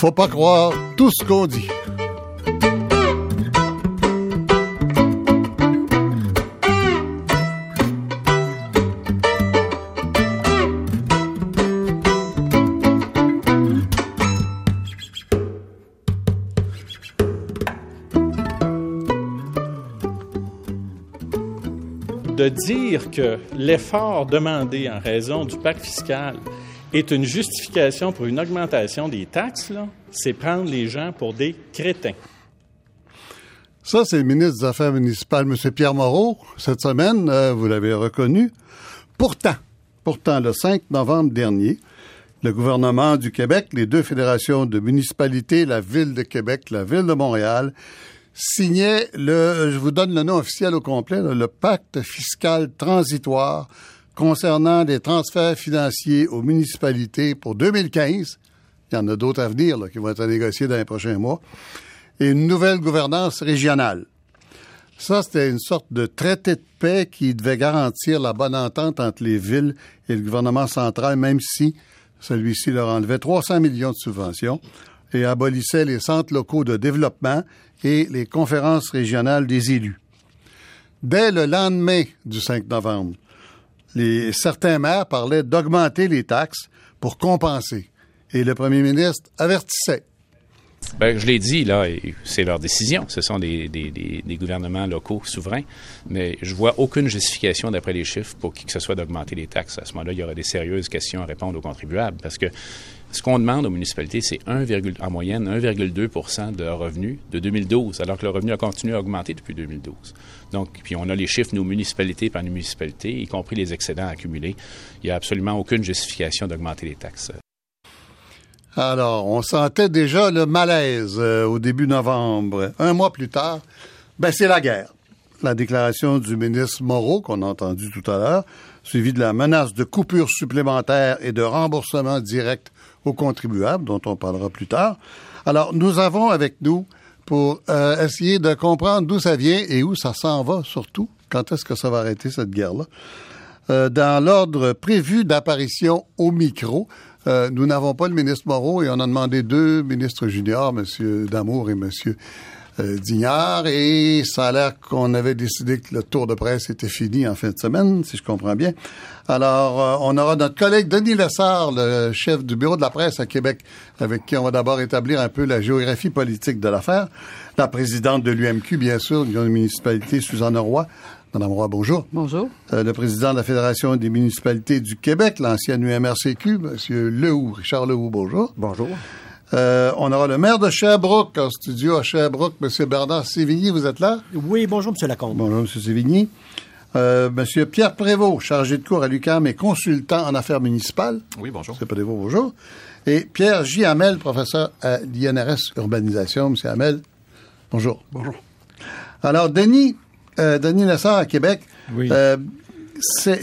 Faut pas croire tout ce qu'on dit. Dire que l'effort demandé en raison du pacte fiscal est une justification pour une augmentation des taxes, c'est prendre les gens pour des crétins. Ça, c'est le ministre des Affaires municipales, M. Pierre Moreau, cette semaine, euh, vous l'avez reconnu. Pourtant, pourtant, le 5 novembre dernier, le gouvernement du Québec, les deux fédérations de municipalités, la Ville de Québec, la Ville de Montréal, signaient le, je vous donne le nom officiel au complet, le pacte fiscal transitoire concernant des transferts financiers aux municipalités pour 2015. Il y en a d'autres à venir qui vont être négociés dans les prochains mois. Et une nouvelle gouvernance régionale. Ça, c'était une sorte de traité de paix qui devait garantir la bonne entente entre les villes et le gouvernement central, même si celui-ci leur enlevait 300 millions de subventions et abolissait les centres locaux de développement et les conférences régionales des élus. Dès le lendemain du 5 novembre, les, certains maires parlaient d'augmenter les taxes pour compenser. Et le premier ministre avertissait. Ben, je l'ai dit, là, c'est leur décision. Ce sont des, des, des, gouvernements locaux souverains. Mais je vois aucune justification, d'après les chiffres, pour qui que ce soit d'augmenter les taxes. À ce moment-là, il y aura des sérieuses questions à répondre aux contribuables. Parce que ce qu'on demande aux municipalités, c'est en moyenne 1,2% de revenus de 2012, alors que le revenu a continué à augmenter depuis 2012. Donc, puis on a les chiffres, nos municipalités par nos municipalités, y compris les excédents accumulés. Il n'y a absolument aucune justification d'augmenter les taxes. Alors, on sentait déjà le malaise euh, au début novembre. Un mois plus tard, ben c'est la guerre. La déclaration du ministre Moreau, qu'on a entendu tout à l'heure, suivie de la menace de coupures supplémentaires et de remboursement direct aux contribuables, dont on parlera plus tard. Alors, nous avons avec nous, pour euh, essayer de comprendre d'où ça vient et où ça s'en va, surtout, quand est-ce que ça va arrêter cette guerre-là, euh, dans l'ordre prévu d'apparition au micro, euh, nous n'avons pas le ministre Moreau et on a demandé deux ministres juniors, M. Damour et M. Euh, Dignard, et ça a l'air qu'on avait décidé que le tour de presse était fini en fin de semaine, si je comprends bien. Alors, euh, on aura notre collègue Denis Lessard, le chef du bureau de la presse à Québec, avec qui on va d'abord établir un peu la géographie politique de l'affaire. La présidente de l'UMQ, bien sûr, de la municipalité, Suzanne Roy, Madame Roy, bonjour. Bonjour. Euh, le président de la Fédération des municipalités du Québec, l'ancienne UMRCQ, Monsieur Lehoux, Richard Lehoux, bonjour. Bonjour. Euh, on aura le maire de Sherbrooke en studio à Sherbrooke, Monsieur Bernard Sévigny, vous êtes là? Oui, bonjour, Monsieur Lacombe. Bonjour, Monsieur Sévigny. Euh, Monsieur Pierre Prévost, chargé de cours à l'UQAM et consultant en affaires municipales. Oui, bonjour. Monsieur Prévost, bonjour. Et Pierre J. Hamel, professeur à l'INRS Urbanisation. Monsieur Hamel, bonjour. Bonjour. Alors, Denis, euh, Denis Lessard à Québec. Euh, c'est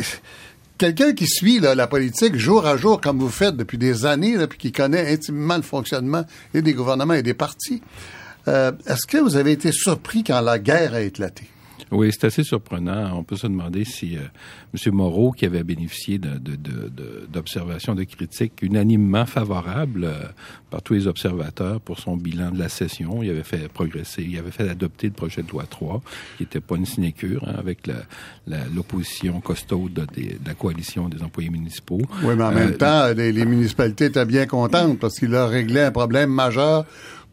quelqu'un qui suit la politique jour à jour, comme vous faites depuis des années, puis qui connaît intimement le fonctionnement des gouvernements et des partis. Euh, est-ce que vous avez été surpris quand la guerre a éclaté? Oui, c'est assez surprenant. On peut se demander si euh, M. Moreau, qui avait bénéficié d'observations, de, de, de, critiques unanimement favorables euh, par tous les observateurs pour son bilan de la session, il avait fait progresser, il avait fait adopter le projet de loi 3, qui n'était pas une sinécure, hein, avec l'opposition costaud de, la coalition des employés municipaux. Oui, mais en même euh, temps, les, les municipalités étaient bien contentes parce qu'il a réglé un problème majeur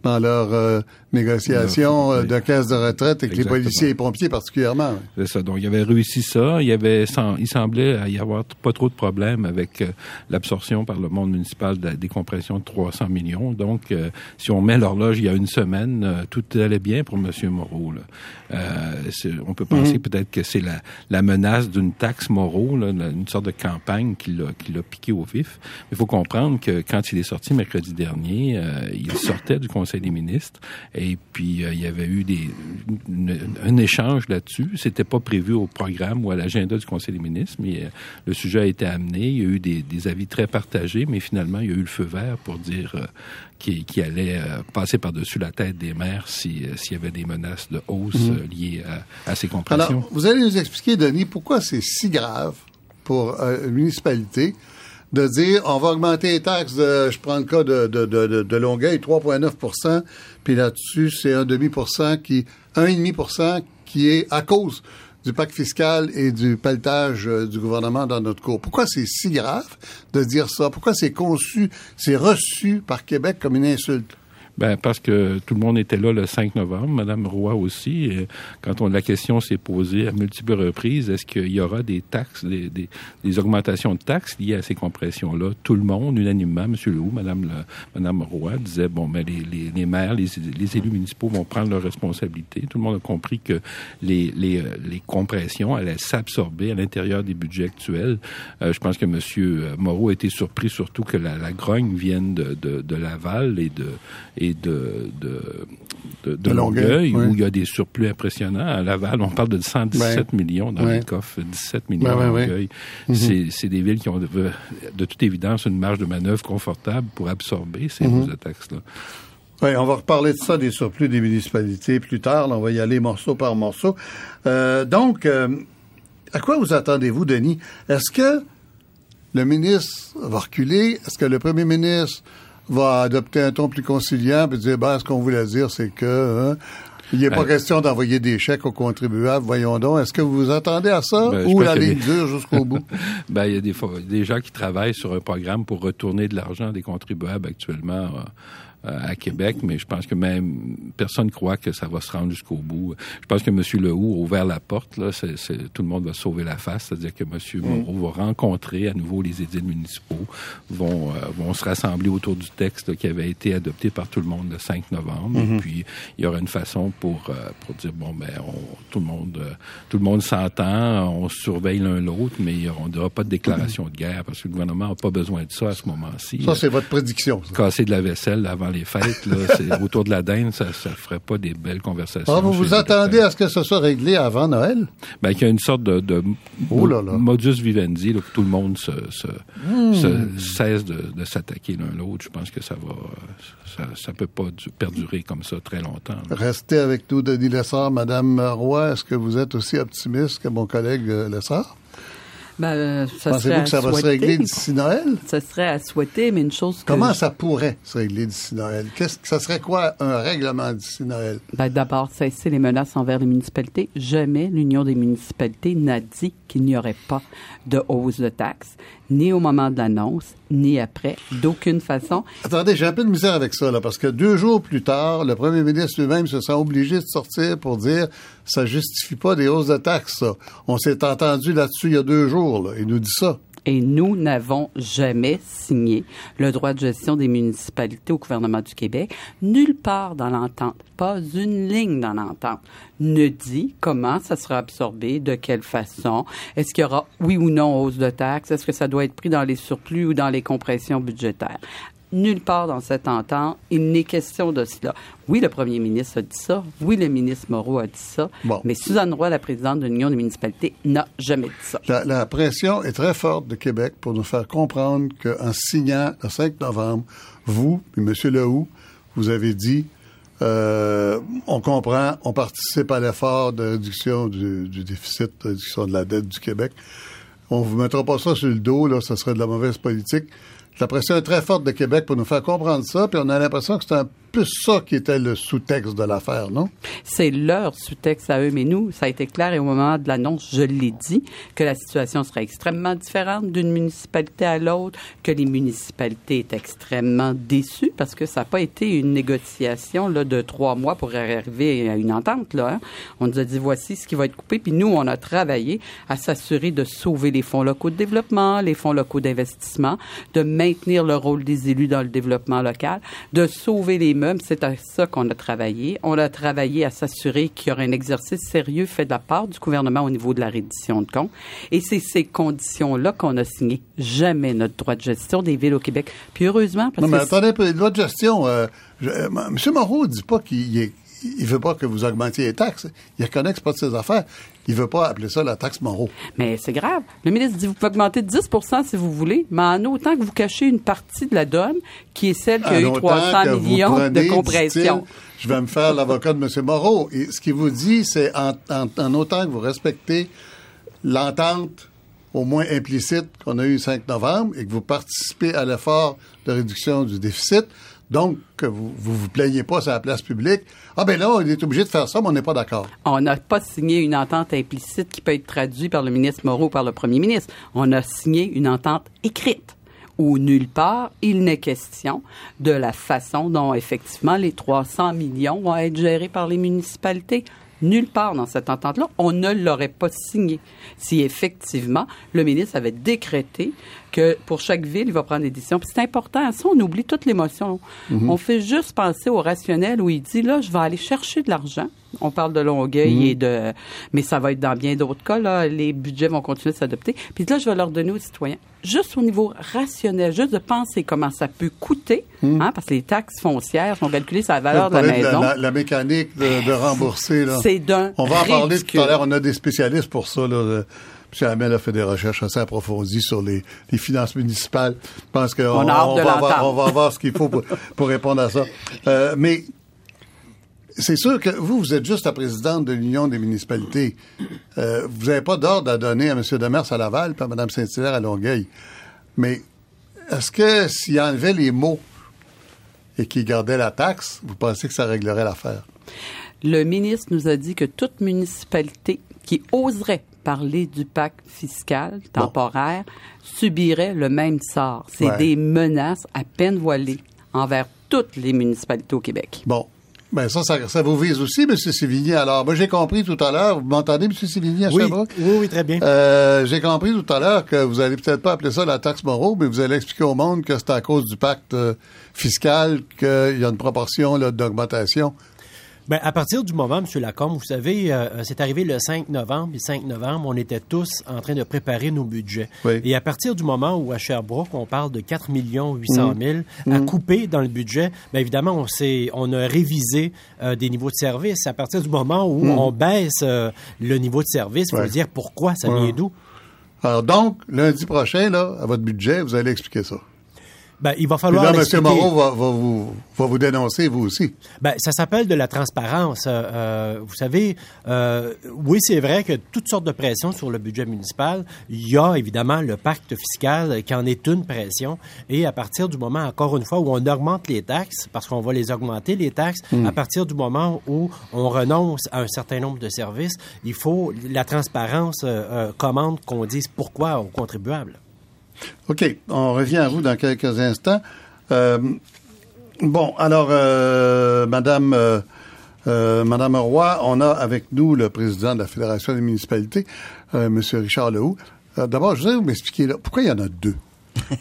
dans leur euh, négociation euh, de caisse de retraite avec les policiers et pompiers particulièrement. C'est ça. Donc, il avait réussi ça. Il y avait, il semblait y avoir pas trop de problèmes avec euh, l'absorption par le monde municipal de la décompression de 300 millions. Donc, si on met l'horloge il y a une semaine, tout allait bien pour M. Moreau. Là. on peut penser mhm. peut-être que c'est la, la menace d'une taxe Moreau, là, une sorte de campagne qui l'a, qui l'a piqué au vif. Mais il faut comprendre que quand il est sorti mercredi dernier, il sortait du Conseil Conseil des ministres. Et puis, il y avait eu des, un échange là-dessus. C'était pas prévu au programme ou à l'agenda du Conseil des ministres, mais le sujet a été amené. Il y a eu des, des, avis très partagés, mais finalement, il y a eu le feu vert pour dire qui, qui, allait passer par-dessus la tête des maires s'il y avait des menaces de hausse mhm. liées à, à, ces compressions. Alors, vous allez nous expliquer, Denis, pourquoi c'est si grave pour une municipalité de dire on va augmenter les taxes de, je prends le cas de, de, de, de Longueuil, 3,9% puis là-dessus, c'est un demi qui, un et demi qui est à cause du pacte fiscal et du pelletage euh, du gouvernement dans notre cours. Pourquoi c'est si grave de dire ça? Pourquoi c'est conçu, c'est reçu par Québec comme une insulte? Ben parce que tout le monde était là le 5 novembre, Madame Roy aussi. Quand on la question s'est posée à multiples reprises, est-ce qu'il y aura des taxes, des, des, des, augmentations de taxes liées à ces compressions-là? Tout le monde, unanimement, Monsieur Lehoux, Madame le, Madame Roy disait bon, ben les, les, les maires, les, les, élus municipaux vont prendre leurs responsabilités. Tout le monde a compris que les, les, les compressions allaient s'absorber à l'intérieur des budgets actuels. Euh, je pense que Monsieur Moreau a été surpris surtout que la, la grogne vienne de, de, de Laval et de de, de, de, Longueuil, où il y a des surplus impressionnants. À Laval, on parle de 117 millions dans les coffres, 17 millions à Longueuil. Mhm. C'est des villes qui ont, de, toute évidence, une marge de manœuvre confortable pour absorber ces mm taxes-là. Oui, on va reparler de ça, des surplus des municipalités plus tard. on va y aller morceau par morceau. Euh, donc, euh, à quoi vous attendez-vous, Denis? Est-ce que le ministre va reculer? Est-ce que le premier ministre va adopter un ton plus conciliant et dire, ben, ce qu'on voulait dire, c'est que... Hein, il n'est pas ben, question d'envoyer des chèques aux contribuables. Voyons donc, est-ce que vous vous attendez à ça? Ben, ou la ligne dure jusqu'au bout? ben, il y a des, des gens qui travaillent sur un programme pour retourner de l'argent des contribuables actuellement. Euh, euh, à Québec, mais je pense que même personne ne croit que ça va se rendre jusqu'au bout. Je pense que M. Lehoux a ouvert la porte. Là, tout le monde va sauver la face, c'est-à-dire que M. Mm. Moreau va rencontrer à nouveau les édiles municipaux, vont, euh, vont se rassembler autour du texte qui avait été adopté par tout le monde le 5 novembre. Et mm-hmm. puis, il y aura une façon pour, euh, pour dire, bon, ben, tout le monde tout le monde s'entend, on surveille l'un l'autre, mais on n'aura pas de déclaration de guerre parce que le gouvernement n'a pas besoin de ça à ce moment-ci. Ça, c'est votre prédiction. Casser de la vaisselle avant les fêtes, là, autour de la dinde, ça ne ferait pas des belles conversations. Ah, vous vous attendez à ce que ce soit réglé avant Noël? Ben, qu'il y a une sorte de, de oh modus vivendi, là, que tout le monde se, se, hmm. cesse de, de s'attaquer l'un l'autre. Je pense que ça va, ça, ça peut pas perdurer comme ça très longtemps. Restez avec nous, Denis Lessard. Madame Roy, est-ce que vous êtes aussi optimiste que mon collègue euh, Lessard? Ben, ça Pensez-vous que ça va se régler d'ici Noël? Ça serait à souhaiter, mais une chose que... Comment ça pourrait se régler d'ici Noël? Qu'est-ce que ça serait quoi un règlement d'ici Noël? Ben, d'abord, cesser les menaces envers les municipalités. Jamais l'Union des municipalités n'a dit qu'il n'y aurait pas de hausse de taxes, ni au moment de l'annonce, ni après, d'aucune façon. Attendez, j'ai un peu de misère avec ça, là, parce que deux jours plus tard, le premier ministre lui-même se sent obligé de sortir pour dire ça justifie pas des hausses de taxes, ça. On s'est entendu là-dessus il y a deux jours, là. Il nous dit ça et nous n'avons jamais signé le droit de gestion des municipalités au gouvernement du Québec. Nulle part dans l'entente, pas une ligne dans l'entente. Ne dit comment ça sera absorbé, de quelle façon, est-ce qu'il y aura oui ou non hausse de taxes, est-ce que ça doit être pris dans les surplus ou dans les compressions budgétaires? Nulle part dans cette entente, il n'est question de cela. Oui, le premier ministre a dit ça. Oui, le ministre Moreau a dit ça. Mais Suzanne Roy, la présidente de l'Union des municipalités, n'a jamais dit ça. La, pression est très forte de Québec pour nous faire comprendre qu'en signant le 5 novembre, vous et M. Lehoux, vous avez dit euh, on comprend, on participe à l'effort de réduction du, du, déficit, de réduction de la dette du Québec. On vous mettra pas ça sur le dos, là, ça serait de la mauvaise politique. La pression est très forte de Québec pour nous faire comprendre ça, puis on a l'impression que c'est un plus ça qui était le sous-texte de l'affaire, non? C'est leur sous-texte à eux, mais nous, ça a été clair et au moment de l'annonce, je l'ai dit, que la situation serait extrêmement différente d'une municipalité à l'autre, que les municipalités étaient extrêmement déçues parce que ça n'a pas été une négociation là, de trois mois pour arriver à une entente. Là, hein. On nous a dit voici ce qui va être coupé, puis nous, on a travaillé à s'assurer de sauver les fonds locaux de développement, les fonds locaux d'investissement, de maintenir le rôle des élus dans le développement local, de sauver les c'est à ça qu'on a travaillé. On a travaillé à s'assurer qu'il y aurait un exercice sérieux fait de la part du gouvernement au niveau de la reddition de comptes. Et c'est ces conditions-là qu'on a signé. Jamais notre droit de gestion des villes au Québec. Puis heureusement, parce Non, mais que attendez, le droit de gestion, euh, je- euh, M. Moreau dit pas qu'il est- il veut pas que vous augmentiez les taxes. Il reconnaît que c'est pas de ses affaires. Il veut pas appeler ça la taxe Moreau. Mais c'est grave. Le ministre dit vous pouvez augmenter de 10% si vous voulez, mais en autant que vous cachez une partie de la donne, qui est celle qui a eu autant 300 que vous millions prenez, de compression. Je vais me faire l'avocat de M. Moreau. Et ce qu'il vous dit, c'est en, en- en autant que vous respectez l'entente, au moins implicite, qu'on a eue le 5 novembre et que vous participez à l'effort de réduction du déficit, donc vous vous, vous plaignez pas sur la place publique. Ah ben là, on est obligé de faire ça, mais on n'est pas d'accord. On n'a pas signé une entente implicite qui peut être traduite par le ministre Moreau ou par le premier ministre. On a signé une entente écrite où nulle part il n'est question de la façon dont effectivement les 300 millions vont être gérés par les municipalités. Nulle part dans cette entente-là, on ne l'aurait pas signé. Si effectivement le ministre avait décrété que pour chaque ville, il va prendre des décisions. Puis c'est important, ça, on oublie toute l'émotion. On fait juste penser au rationnel où il dit, là, je vais aller chercher de l'argent. On parle de Longueuil et de... Mais ça va être dans bien d'autres cas, là. Les budgets vont continuer de s'adopter. Puis là, je vais leur donner aux citoyens, juste au niveau rationnel, juste de penser comment ça peut coûter, hein, parce que les taxes foncières sont calculées sur la valeur de la maison. la, la mécanique de, de rembourser. Là. C'est d'un On va en parler tout à l'heure. On a des spécialistes pour ça. Là. M. Hamel a fait des recherches assez approfondies sur les, les finances municipales. Je pense qu'on On l'entendre. on va avoir ce qu'il faut pour, pour répondre à ça. Euh, mais c'est sûr que vous, vous êtes juste la présidente de l'Union des municipalités. Euh, vous n'avez pas d'ordre à donner à M. Demers à Laval et à Mme Saint-Hilaire à Longueuil. Mais est-ce que s'il enlevait les mots et qu'il gardait la taxe, vous pensez que ça réglerait l'affaire? Le ministre nous a dit que toute municipalité qui oserait parler du pacte fiscal temporaire subirait le même sort. C'est Ouais. des menaces à peine voilées envers toutes les municipalités au Québec. Bon. Ben ça, ça, ça vous vise aussi, M. Sévigny. Alors, moi, j'ai compris tout à l'heure, vous m'entendez, M. Sévigny, à Oui, Sherbrooke? oui, oui, très bien. Euh, j'ai compris tout à l'heure que vous allez peut-être pas appeler ça la taxe Moreau, mais vous allez expliquer au monde que c'est à cause du pacte euh, fiscal qu'il y a une proportion là, d'augmentation. Ben, à partir du moment, M. Lacombe, vous savez, euh, c'est arrivé le 5 novembre. Le 5 novembre, on était tous en train de préparer nos budgets. Oui. Et à partir du moment où, à Sherbrooke, on parle de 4 800 000 à couper dans le budget, bien évidemment, on, s'est, on a révisé euh, des niveaux de service. À partir du moment où on baisse euh, le niveau de service, il faut dire pourquoi, ça Ouais. vient d'où? Alors donc, lundi prochain, là, à votre budget, vous allez expliquer ça. Ben, il va falloir là, M. Moreau va, va vous, va vous dénoncer, vous aussi. Ben, ça s'appelle de la transparence. Euh, euh, vous savez, euh, oui, c'est vrai que toutes sortes de pressions sur le budget municipal. Il y a évidemment le pacte fiscal qui en est une pression. Et à partir du moment, encore une fois, où on augmente les taxes, parce qu'on va les augmenter, les taxes, à partir du moment où on renonce à un certain nombre de services, il faut la transparence euh, euh, commande qu'on dise pourquoi aux contribuables. OK. On revient à vous dans quelques instants. Euh, bon, alors, euh, Madame, euh, Madame Roy, on a avec nous le président de la Fédération des municipalités, Monsieur Richard Lehoux. D'abord, je voudrais vous m'expliquer pourquoi il y en a deux?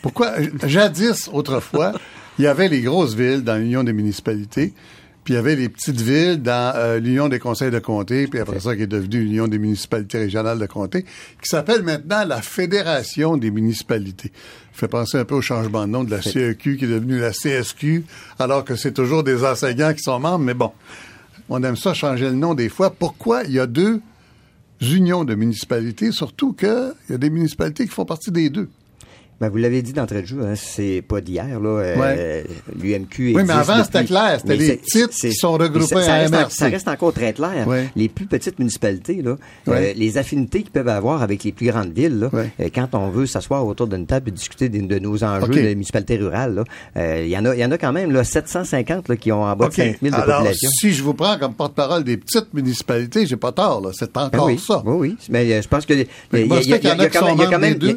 Pourquoi, jadis, autrefois, il y avait les grosses villes dans l'Union des municipalités, puis il y avait les petites villes dans euh, l'Union des conseils de comté, puis après ça, qui est devenue l'Union des municipalités régionales de comté, qui s'appelle maintenant la Fédération des municipalités. Ça fait penser un peu au changement de nom de la CEQ qui est devenue la CSQ, alors que c'est toujours des enseignants qui sont membres, mais bon, on aime ça changer le nom des fois. Pourquoi il y a deux unions de municipalités, surtout qu'il y a des municipalités qui font partie des deux? Ben, vous l'avez dit d'entrée de jeu, hein, c'est pas d'hier, là. euh, Ouais. L'UMQ Oui, mais avant, c'était clair. C'était les c'est- qui sont ça, ça à reste, en- MRC. ça reste encore très clair. Ouais. Les plus petites municipalités, là, Ouais. euh, les affinités qu'ils peuvent avoir avec les plus grandes villes, là, euh, quand on veut s'asseoir autour d'une table et discuter des- de, nos enjeux OK. des municipalités rurales, euh, il y en a, y en a quand même, là, 750, là, qui ont en bas de 5000 de Alors, population. si je vous prends comme porte-parole des petites municipalités, j'ai pas tort, là. C'est Ben encore oui, ça. oui, oui. Mais je pense que il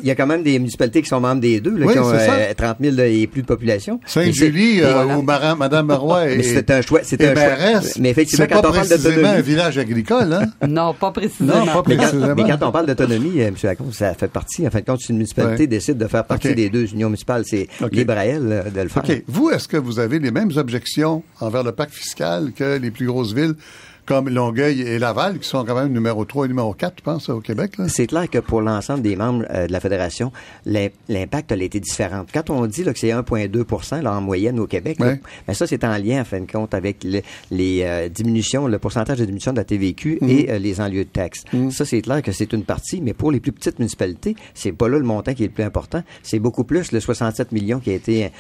y a quand même des municipalités qui sont membres des deux, là, Oui, qui ont c'est euh, 30 000 et plus de population. Sainte-Julie, Mais c'est- euh, voilà. où Mara- Madame Marois Mais est, c'est un choix. C'est est un choix. Mais effectivement, c'est quand pas on parle précisément un d'autonomie, village agricole, hein? Non, pas précisément. Non, pas mais quand, précisément. mais quand on parle d'autonomie, euh, M. Lacombe, ça fait partie. En fin de compte, si une municipalité Ouais. décide de faire partie OK. des deux unions municipales, c'est OK. libre à elle euh, de le faire. OK. Vous, est-ce que vous avez les mêmes objections envers le pacte fiscal que les plus grosses villes comme Longueuil et Laval, qui sont quand même numéro 3 et numéro 4, je pense, au Québec? C'est clair que pour l'ensemble des membres euh, de la fédération, l'im- l'impact a été différent. Quand on dit là, que c'est 1,2 là, en moyenne au Québec, ben ça c'est en lien en fin de compte avec le- les euh, diminutions, le pourcentage de diminution de la TVQ Mhm. et euh, les enlieux de taxes. Ça c'est clair que c'est une partie, mais pour les plus petites municipalités, c'est pas là le montant qui est le plus important. C'est beaucoup plus le 67 millions qui a été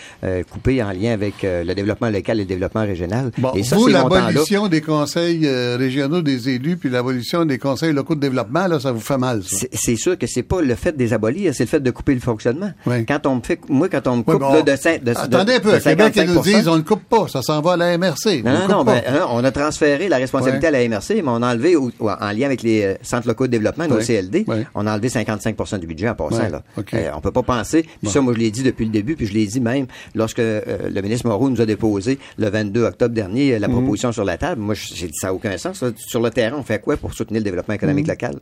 coupé en lien avec le développement local et le développement régional. Bon, et ça, vous, l'abolition des conseils euh, régionaux des élus puis l'abolition des conseils locaux de développement, là, ça vous fait mal, ça? C'est- sûr que c'est pas le fait de les abolir, c'est le fait de couper le fonctionnement. Oui. Quand on me fait, moi, quand on me coupe là, de, cin- de, de- Attendez un peu, de Québec, ils nous 55%, disent, on ne coupe pas, ça s'en va à la MRC. Non, On non, non, ben, hein, on a transféré la responsabilité à la MRC, mais on a enlevé, ou en lien avec les euh, centres locaux de développement, nos. CLD, on a enlevé 55% du budget en passant. Là. OK. Euh, on peut pas penser, puis ça, moi, je l'ai dit depuis le début, puis je l'ai dit même lorsque euh, le ministre Moreau nous a déposé le 22 octobre dernier la Mhm. proposition sur la table. Moi, je- j'ai dit, ça n'a aucun Sur le terrain, on fait quoi pour soutenir le développement économique local? Mhm.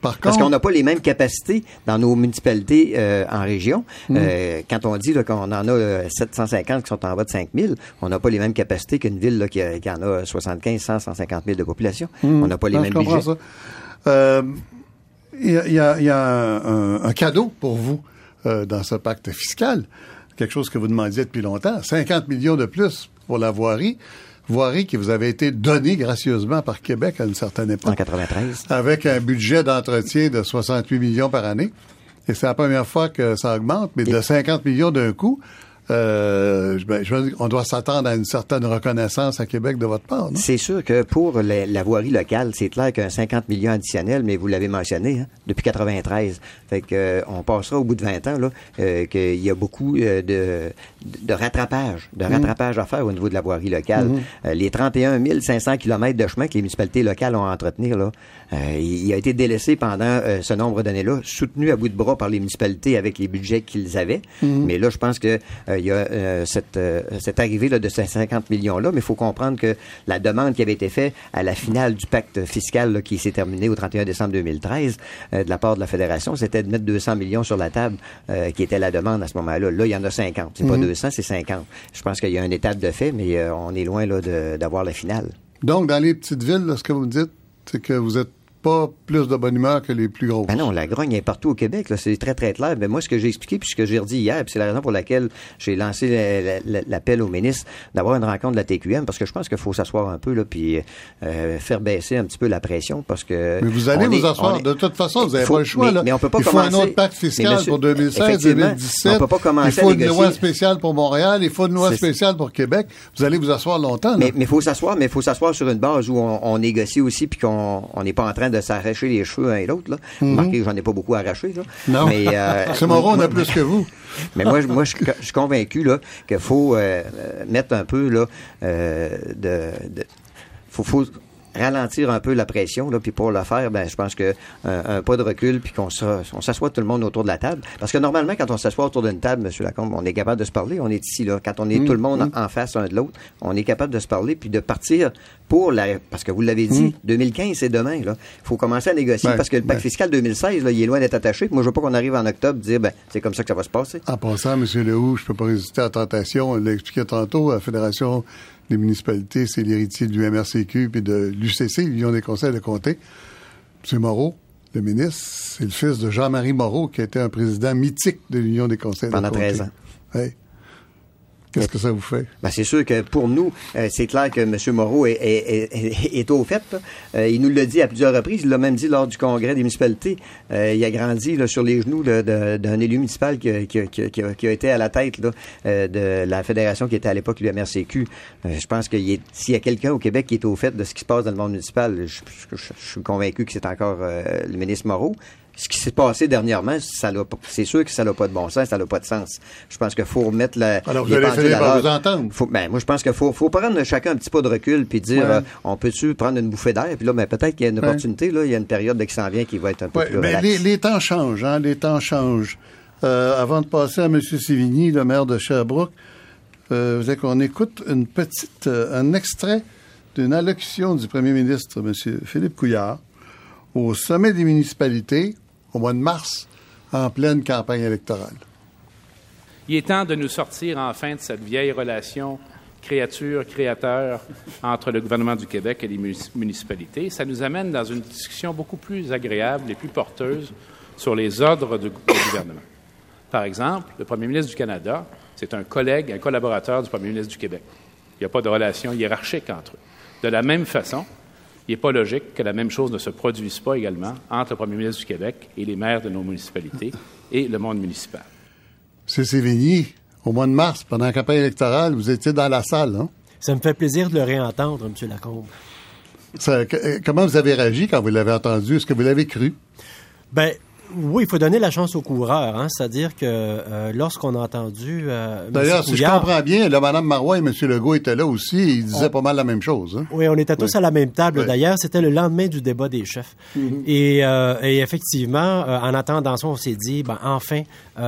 Par Parce contre, qu'on n'a pas les mêmes capacités dans nos municipalités euh, en région. Mhm. Euh, quand on dit là, qu'on en a euh, 750 qui sont en bas de 5000, on n'a pas les mêmes capacités qu'une ville là, qui, a- qui en a 75, 100, 150 000 de population. On n'a pas les Non, mêmes budgets. Euh, Il y a, il y a- il y a un, un cadeau pour vous euh, dans ce pacte fiscal, quelque chose que vous demandiez depuis longtemps, 50 millions de plus pour la voirie, voirie qui vous avait été donnée gracieusement par Québec à une certaine En époque, 93. avec un budget d'entretien de 68 millions par année. Et c'est la première fois que ça augmente, mais de 50 millions d'un coup, euh, ben, je on doit s'attendre à une certaine reconnaissance à Québec de votre part? C'est sûr que pour la, la voirie locale, c'est clair qu'un 50 millions additionnel, mais vous l'avez mentionné, hein, depuis 93. Fait que euh, on passera au bout de 20 ans là, euh, qu'il y a beaucoup euh, de, de rattrapage, de rattrapage à faire au niveau de la voirie locale. Euh, les 31 500 kilomètres de chemin que les municipalités locales ont à entretenir, là, euh, il, a été délaissé pendant euh, ce nombre d'années-là, soutenu à bout de bras par les municipalités avec les budgets qu'ils avaient. Mais là, je pense que euh, il y a euh, cette, euh, cette arrivée là, de ces 50 millions-là, mais il faut comprendre que la demande qui avait été faite à la finale du pacte fiscal là, qui s'est terminé au 31 décembre 2013 euh, de la part de la Fédération, c'était de mettre 200 millions sur la table, euh, qui était la demande à ce moment-là. Là, il y en a 50. C'est pas 200, c'est 50. Je pense qu'il y a une étape de fait, mais euh, on est loin là, de- d'avoir la finale. Donc, dans les petites villes, là, ce que vous me dites, c'est que vous êtes pas plus de bonne humeur que les plus grosses. Ben non, la grogne est partout au Québec, là, c'est très très clair. Mais moi, ce que j'ai expliqué, puis ce que j'ai redit hier, puis c'est la raison pour laquelle j'ai lancé la- la- l'appel au ministre d'avoir une rencontre de la TQM, parce que je pense qu'il faut s'asseoir un peu là, puis euh, faire baisser un petit peu la pression, parce que. Mais vous allez vous est- asseoir. est- De toute façon, vous n'avez pas le choix. mais- là. mais on peut pas il faut commencer- un autre pacte fiscal monsieur- pour 2016, effectivement, 2017. on peut pas commencer il faut à une loi spéciale pour Montréal. Il faut une loi spéciale pour Québec. Vous allez vous asseoir longtemps. là. Mais il faut s'asseoir, mais il faut s'asseoir sur une base où on, on négocie aussi, puis qu'on on n'est pas en train de s'arracher les cheveux un et l'autre. Là. Remarquez que j'en ai pas beaucoup arraché. Là. Non. Mais, euh, M. Moreau, on a plus que vous. Mais moi, je- moi, je, je suis convaincu là qu'il faut euh, mettre un peu là euh, de, de faut, faut ralentir un peu la pression là puis pour le faire ben je pense que un, un pas de recul puis qu'on s'a- on s'assoit tout le monde autour de la table. Parce que normalement quand on s'assoit autour d'une table monsieur Lacombe on est capable de se parler. On est ici là. Quand on est tout le monde en, en face un de l'autre on est capable de se parler puis de partir pour la parce que vous l'avez dit 2015 c'est demain là. Faut commencer à négocier parce que le pacte fiscal 2016 là, il est loin d'être attaché. Moi je veux pas qu'on arrive en octobre dire ben c'est comme ça que ça va se passer. En passant, M. Lehoux, je peux pas résister à la tentation. On l'a expliqué tantôt, la Fédération des municipalités, c'est l'héritier du MRCQ puis de l'UCC, l'Union des conseils de comté. M. Moreau, le ministre, c'est le fils de Jean-Marie Moreau, qui était un président mythique de l'Union des conseils Pendant de comté. 13 ans. Ouais. Qu'est-ce que ça vous fait? Ben, c'est sûr que pour nous, euh, c'est clair que M. Moreau est, au fait. Euh, il nous l'a dit à plusieurs reprises. Il l'a même dit lors du congrès des municipalités. Euh, il a grandi sur les genoux d'un élu municipal qui, a- été à la tête de la fédération qui était à l'époque l'UMRCQ. Je pense est- s'il y a quelqu'un au Québec qui est au fait de ce qui se passe dans le monde municipal, je, suis convaincu que c'est encore le ministre Moreau. Ce qui s'est passé dernièrement, ça c'est sûr que ça n'a pas de bon sens, ça n'a pas de sens. Je pense qu'il faut remettre la. Alors, vous allez finir par vous entendre. Faut- ben, moi, je pense qu'il faut, faut prendre chacun un petit pas de recul puis dire, Ouais. euh, on peut-tu prendre une bouffée d'air? Puis là, ben, peut-être qu'il y a une Ouais. opportunité, là, il y a une période qui s'en vient qui va être un peu Ouais, plus mais les, les temps changent, hein, les temps changent. Euh, avant de passer à M. Sévigny, le maire de Sherbrooke, euh, vous qu'on écoute une petite, euh, un extrait d'une allocution du premier ministre, M. Philippe Couillard, au sommet des municipalités au mois de mars, en pleine campagne électorale. Il est temps de nous sortir enfin de cette vieille relation créature-créateur entre le gouvernement du Québec et les municipalités. Ça nous amène dans une discussion beaucoup plus agréable et plus porteuse sur les ordres du, gouvernement. Par exemple, le premier ministre du Canada, c'est un collègue, un collaborateur du premier ministre du Québec. Il n'y a pas de relation hiérarchique entre eux. De la même façon, il n'est pas logique que la même chose ne se produise pas également entre le premier ministre du Québec et les maires de nos municipalités et le monde municipal. C'est Sévigny, au mois de mars, pendant la campagne électorale, vous étiez dans la salle, hein? Ça me fait plaisir de le réentendre, M. Lacombe. comment vous avez réagi quand vous l'avez entendu? Est-ce que vous l'avez cru? Ben, oui, il faut donner la chance aux coureurs. Hein? C'est-à-dire que euh, lorsqu'on a entendu. Euh, D'ailleurs, si je comprends bien, là, Mme Marois et M. Legault étaient là aussi. Ils disaient pas mal la même chose. Hein? Oui, on était tous à la même table. D'ailleurs, c'était le lendemain du débat des chefs. Mm-hmm. et, euh, et, effectivement, en attendant ça, on s'est dit, ben, enfin,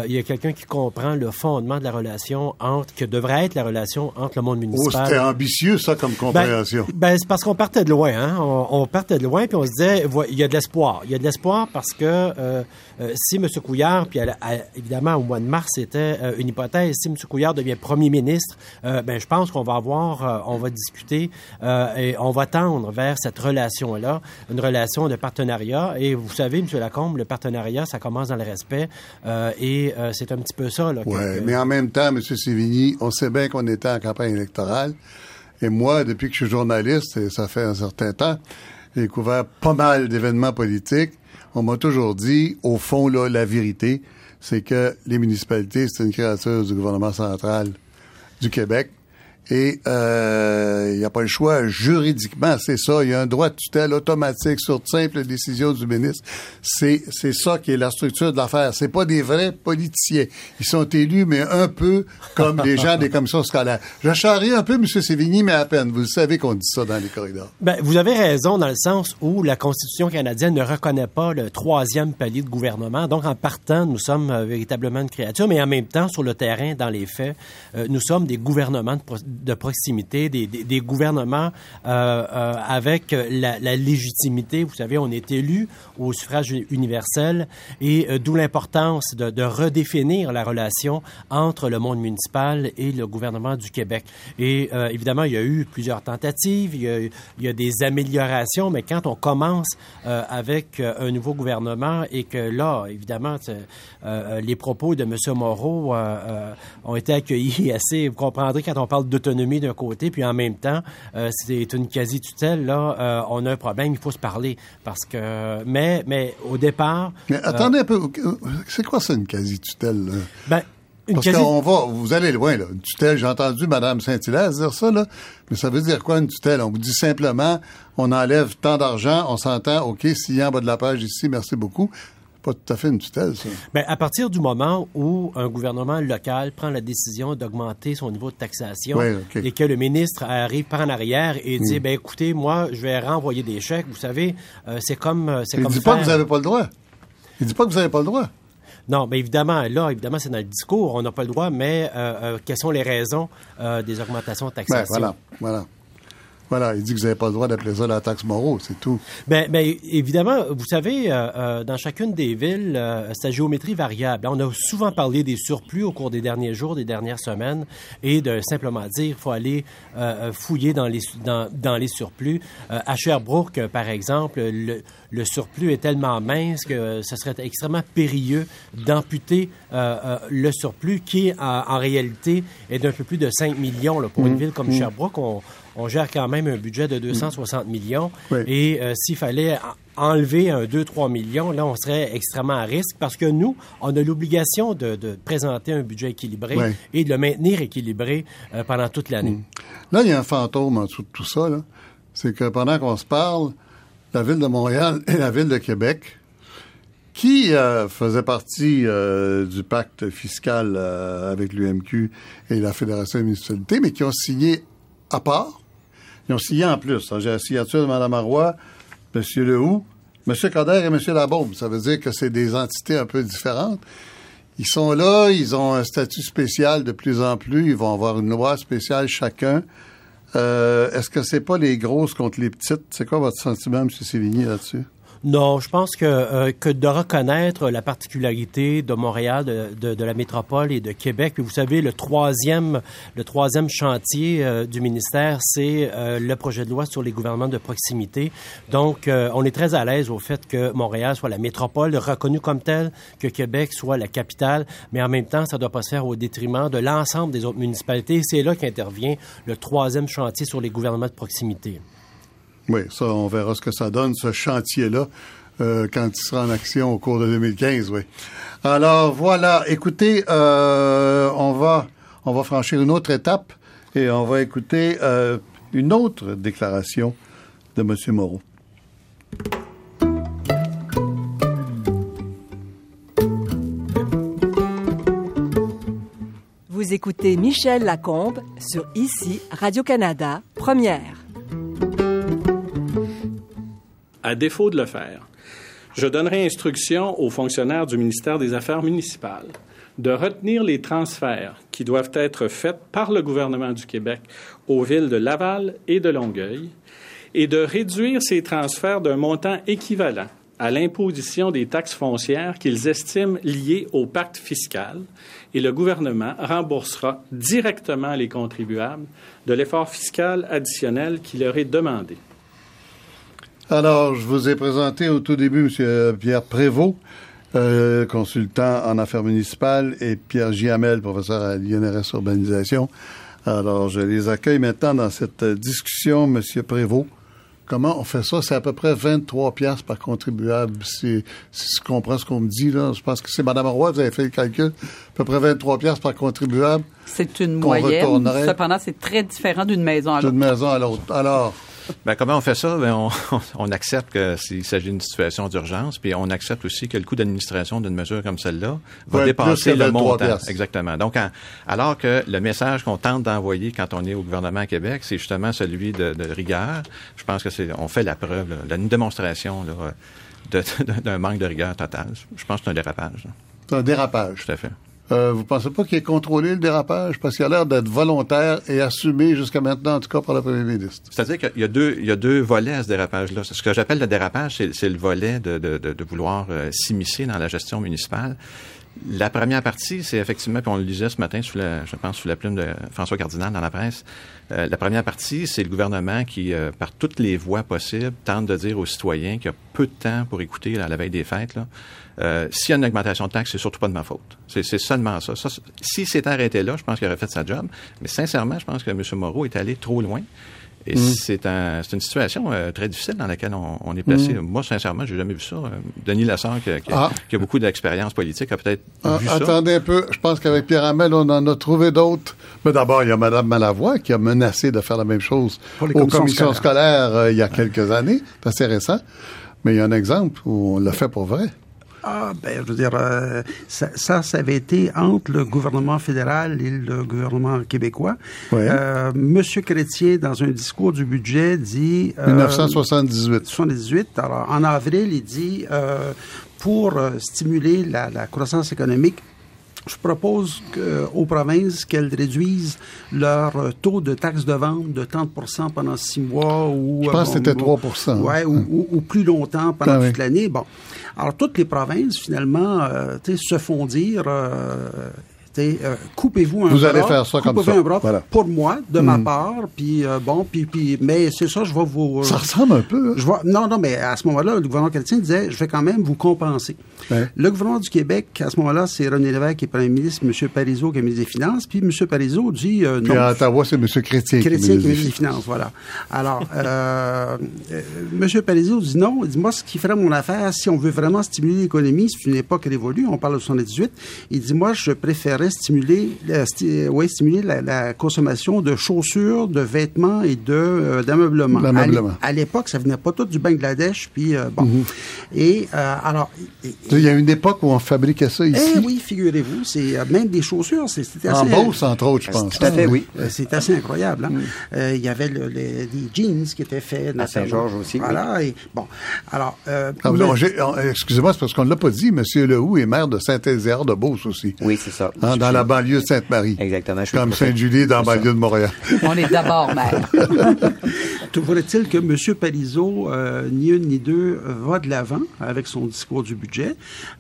il y a quelqu'un qui comprend le fondement de la relation entre, que devrait être la relation entre le monde municipal. Oh, c'était ambitieux, ça, comme ben, compréhension. Ben, c'est parce qu'on partait de loin. Hein? On, on, partait de loin, puis on se disait, il y a de l'espoir. Il y a de l'espoir parce que si M. Couillard, puis évidemment au mois de mars, c'était euh, une hypothèse, si M. Couillard devient premier ministre, euh, ben, je pense qu'on va avoir, on va discuter et on va tendre vers cette relation-là, une relation de partenariat. Et vous savez, M. Lacombe, le partenariat, ça commence dans le respect et c'est un petit peu ça. Oui, mais en même temps, M. Sévigny, on sait bien qu'on était en campagne électorale. Et moi, depuis que je suis journaliste, et ça fait un certain temps, j'ai découvert pas mal d'événements politiques on m'a toujours dit, au fond, là, la vérité, c'est que les municipalités, c'est une créature du gouvernement central du Québec. Et il euh, n'y a pas le choix juridiquement, c'est ça. Il y a un droit de tutelle automatique sur simple décision du ministre. C'est c'est ça qui est la structure de l'affaire. C'est pas des vrais politiciens. Ils sont élus, mais un peu comme des gens des commissions scolaires. Je charrie un peu M. Sévigny, mais à peine. Vous savez qu'on dit ça dans les corridors. Ben, vous avez raison dans le sens où la Constitution canadienne ne reconnaît pas le troisième palier de gouvernement. Donc, en partant, nous sommes euh, véritablement une créature, mais en même temps, sur le terrain, dans les faits, euh, nous sommes des gouvernements de de proximité, des, gouvernements euh, euh, avec la, légitimité. Vous savez, on est élu au suffrage universel et euh, d'où l'importance de, redéfinir la relation entre le monde municipal et le gouvernement du Québec. Et évidemment, il y a eu plusieurs tentatives, il y a, il des améliorations, mais quand on commence avec un nouveau gouvernement et que là, évidemment, les propos de M. Moreau ont été accueillis assez, vous comprendrez quand on parle d'autonomie d'un côté, puis en même temps, euh, c'est une quasi-tutelle, là, euh, on a un problème, il faut se parler. Parce que, mais, mais au départ... Mais attendez un peu, c'est quoi ça, une quasi-tutelle? Ben, une Parce qu'on va, vous allez loin, là. Une tutelle, j'ai entendu Mme Saint-Hilaire dire ça, là. Mais ça veut dire quoi, une tutelle? On vous dit simplement, on enlève tant d'argent, on s'entend, OK, s'il y a en bas de la page ici, merci beaucoup pas tout à fait une tutelle, ça. Bien, à partir du moment où un gouvernement local prend la décision d'augmenter son niveau de taxation et que le ministre arrive par en arrière et dit, mm. ben écoutez, moi, je vais renvoyer des chèques, vous savez, euh, c'est comme... Euh, Il ne dit pas que vous n'avez pas le droit. Il dit pas que vous n'avez pas le droit. Non, mais évidemment, là, évidemment, c'est dans le discours, on n'a pas le droit, mais euh, quelles sont les raisons des augmentations de ben, taxation? voilà, voilà. Voilà, il dit que vous n'avez pas le droit d'appeler ça la taxe Moreau, c'est tout. Bien, ben, évidemment, vous savez, euh, euh, dans chacune des villes, euh, c'est géométrie variable. On a souvent parlé des surplus au cours des derniers jours, des dernières semaines, et de simplement dire qu'il faut aller euh, fouiller dans les, dans, dans les surplus. à Sherbrooke, par exemple, le, le, surplus est tellement mince que ce serait extrêmement périlleux d'amputer le surplus qui, en, en réalité, est d'un peu plus de 5 millions là, pour une mmh. ville comme mmh. Sherbrooke. On, on gère quand même un budget de 260 millions. Et euh, s'il fallait enlever un 2-3 millions, là, on serait extrêmement à risque parce que nous, on a l'obligation de, présenter un budget équilibré et de le maintenir équilibré euh, pendant toute l'année. Hmm. Là, il y a un fantôme en dessous de tout ça. C'est que pendant qu'on se parle, la ville de Montréal et la ville de Québec, qui euh, faisait partie du pacte fiscal avec l'UMQ et la Fédération des municipalités, mais qui ont signé à part, ils ont signé en plus. J'ai la signature de Mme Marois, M. Lehoux, M. Coder et M. Labaume. Ça veut dire que c'est des entités un peu différentes. Ils sont là, ils ont un statut spécial de plus en plus, ils vont avoir une loi spéciale chacun. Euh, Est-ce que c'est pas les grosses contre les petites? C'est quoi votre sentiment, M. Sévigny, là-dessus? Non, je pense que, euh, que de reconnaître la particularité de Montréal, de, de, la métropole et de Québec. Vous savez, le troisième, le troisième chantier euh, du ministère, c'est euh, le projet de loi sur les gouvernements de proximité. Donc, on est très à l'aise au fait que Montréal soit la métropole reconnue comme telle, que Québec soit la capitale, mais en même temps, ça ne doit pas se faire au détriment de l'ensemble des autres municipalités. C'est là qu'intervient le troisième chantier sur les gouvernements de proximité. Oui, ça, on verra ce que ça donne, ce chantier-là, euh, quand il sera en action au cours de 2015, oui. Alors, voilà, écoutez, euh, on, va, on va franchir une autre étape et on va écouter euh, une autre déclaration de M. Moreau. Vous écoutez Michel Lacombe sur ICI Radio-Canada, première. À défaut de le faire, je donnerai instruction aux fonctionnaires du ministère des Affaires municipales de retenir les transferts qui doivent être faits par le gouvernement du Québec aux villes de Laval et de Longueuil et de réduire ces transferts d'un montant équivalent à l'imposition des taxes foncières qu'ils estiment liées au pacte fiscal et le gouvernement remboursera directement les contribuables de l'effort fiscal additionnel qui leur est demandé. Alors, je vous ai présenté au tout début M. Pierre Prévost, euh, consultant en affaires municipales, et Pierre Giamel, professeur à l'INRS Urbanisation. Alors, je les accueille maintenant dans cette discussion, M. Prévost. Comment on fait ça? C'est à peu près 23 piastres par contribuable. Si, si je comprends ce qu'on me dit, là, je pense que c'est Mme Roy, vous avez fait le calcul. À peu près 23 piastres par contribuable. C'est une moyenne. Cependant, c'est très différent d'une maison à l'autre. D'une maison à l'autre. Alors, ben, comment on fait ça? Ben, on, on, accepte que s'il s'agit d'une situation d'urgence, puis on accepte aussi que le coût d'administration d'une mesure comme celle-là va Ouais, dépasser le 23 montant. Exactement. Donc, en- alors que le message qu'on tente d'envoyer quand on est au gouvernement à Québec, c'est justement celui de, de rigueur. Je pense que c'est, on fait la preuve, là, une démonstration là, d'un manque de rigueur total. Je pense que c'est un dérapage. c'est un dérapage. Tout à fait. Euh, vous pensez pas qu'il est contrôlé, le dérapage? Parce qu'il a l'air d'être volontaire et assumé jusqu'à maintenant, en tout cas par le premier ministre. C'est-à-dire qu'il y a deux, il y a deux volets à ce dérapage-là. Ce que j'appelle le dérapage, c'est, le volet de, de, de, de vouloir euh, s'immiscer dans la gestion municipale. La première partie, c'est effectivement, puis on le lisait ce matin, sous la, je pense, sous la plume de François Cardinal dans la presse. euh, la première partie, c'est le gouvernement qui, euh, par toutes les voies possibles, tente de dire aux citoyens qu'il y a peu de temps pour écouter là, à la veille des fêtes. Là, euh, S'il y a une augmentation de taxes, c'est surtout pas de ma faute. C'est c'est seulement ça. ça si c'était arrêté là, je pense qu'il aurait fait sa job. Mais sincèrement, je pense que M. Moreau est allé trop loin. Et c'est un, c'est une situation euh, très difficile dans laquelle on, on est placé. Moi, sincèrement, j'ai jamais vu ça. Euh, Denis Lassard, qui, qui- Ah. qui a beaucoup d'expérience politique, a peut-être Ah, vu ça. attendez un peu. Je pense qu'avec Pierre Hamel, on en a trouvé d'autres. Mais d'abord, il y a Mme Malavoie qui a menacé de faire la même chose Pour les aux commissions commissions scolaires. scolaires euh, il y a quelques années. C'est assez récent. Mais il y a un exemple où on l'a fait pour vrai. Ah, ben, je veux dire, euh, ça, ça, ça avait été entre le gouvernement fédéral et le gouvernement québécois. Ouais. Euh, Monsieur Chrétien, dans un discours du budget, dit... euh, 1978. 78. Alors, en avril, il dit, euh, pour stimuler la, la croissance économique, je propose aux provinces qu'elles réduisent leur taux de taxe de vente de 30% pendant six mois ou... Je pense que c'était 3 Ouais, ou, ou- ou plus longtemps pendant Ah oui. toute l'année. Bon. Alors, toutes les provinces, finalement, euh, se font dire... euh, euh, coupez-vous un Vous bras, allez faire ça comme ça. un bras Voilà. pour moi, de ma part, puis euh, bon, puis, puis, mais c'est ça, je vais vous... Ça ressemble un peu. hein? Je vois, non, non, mais à ce moment-là, le gouvernement chrétien disait, je vais quand même vous compenser. Ouais. Le gouvernement du Québec, à ce moment-là, c'est René Lévesque qui est premier ministre, M. Parizeau qui est ministre des Finances, puis M. Parizeau dit euh, Puis non. à Ottawa, c'est M. Chrétien, Chrétien qui est ministre des Finances, voilà. Alors, euh, euh, M. Parizeau dit non. Il dit, moi, ce qui ferait mon affaire, si on veut vraiment stimuler l'économie, c'est une époque révolue, on parle de 78, il dit, moi, je préférerais stimuler, euh, sti- ouais, stimuler la, la consommation de chaussures, de vêtements et de euh, d'ameublement. À l'époque, ça venait pas tout du Bangladesh, puis euh, bon. Et euh, alors, et- Il y a une époque où on fabriquait ça ici. eh oui, figurez-vous, c'est euh, même des chaussures, c'est- c'était En assez. Beauce, entre autres, je pense. Tout à fait, oui. Euh, C'est assez incroyable. hein. Euh, Il y avait le, le- des jeans qui étaient faits À Saint-Georges aussi, oui. Voilà. Et, bon, alors. euh, Ah, mais- Excusez-moi, c'est parce qu'on ne l'a pas dit. Monsieur Lehoux est maire de Saint-Ézéard de Beauce aussi. Oui, c'est ça. Hein, dans la banlieue de Sainte-Marie. Exactement. je Comme Sainte-Julie dans la banlieue de Montréal. On est d'abord maire. Toujours est-il que M. Parizeau, euh, ni une ni deux, euh, va de l'avant avec son discours du budget?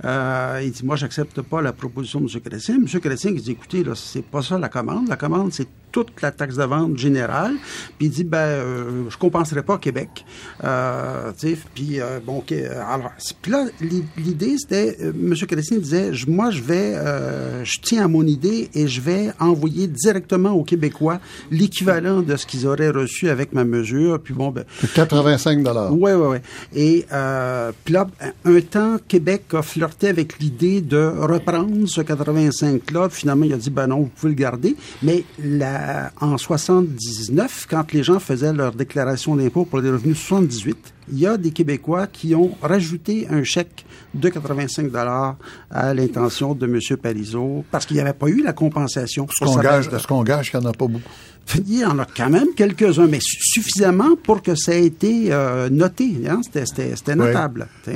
Euh, il dit, moi, j'accepte pas la proposition de M. Chrétien. M. Chrétien, il dit, écoutez, là, c'est pas ça la commande. La commande, c'est toute la taxe de vente générale. Puis il dit, ben, euh, je compenserai pas Québec. Euh, puis euh, bon, ok, euh, alors, puis là, l'i- l'idée, c'était, euh, M. Chrétien disait, je- moi, je vais, euh, je tiens à mon idée et je vais envoyer directement aux Québécois l'équivalent de ce qu'ils auraient reçu avec ma mesure. Puis bon, ben, C'est 85 dollars. Ouais, ouais, ouais. Et euh, puis là, un temps, Québec a flirté avec l'idée de reprendre ce 85-là. Finalement, il a dit, ben non, vous pouvez le garder. Mais la, en 79, quand les gens faisaient leur déclaration d'impôt pour les revenus 78, il y a des Québécois qui ont rajouté un chèque de 85 dollars à l'intention de M. Parizeau parce qu'il n'y avait pas eu la compensation. Qu'on gage, est-ce qu'on gage qu'il n'y en a pas beaucoup? Il y en a quand même quelques-uns, mais su- suffisamment pour que ça ait été euh, noté. Hein? C'était, Oui. notable. Oui.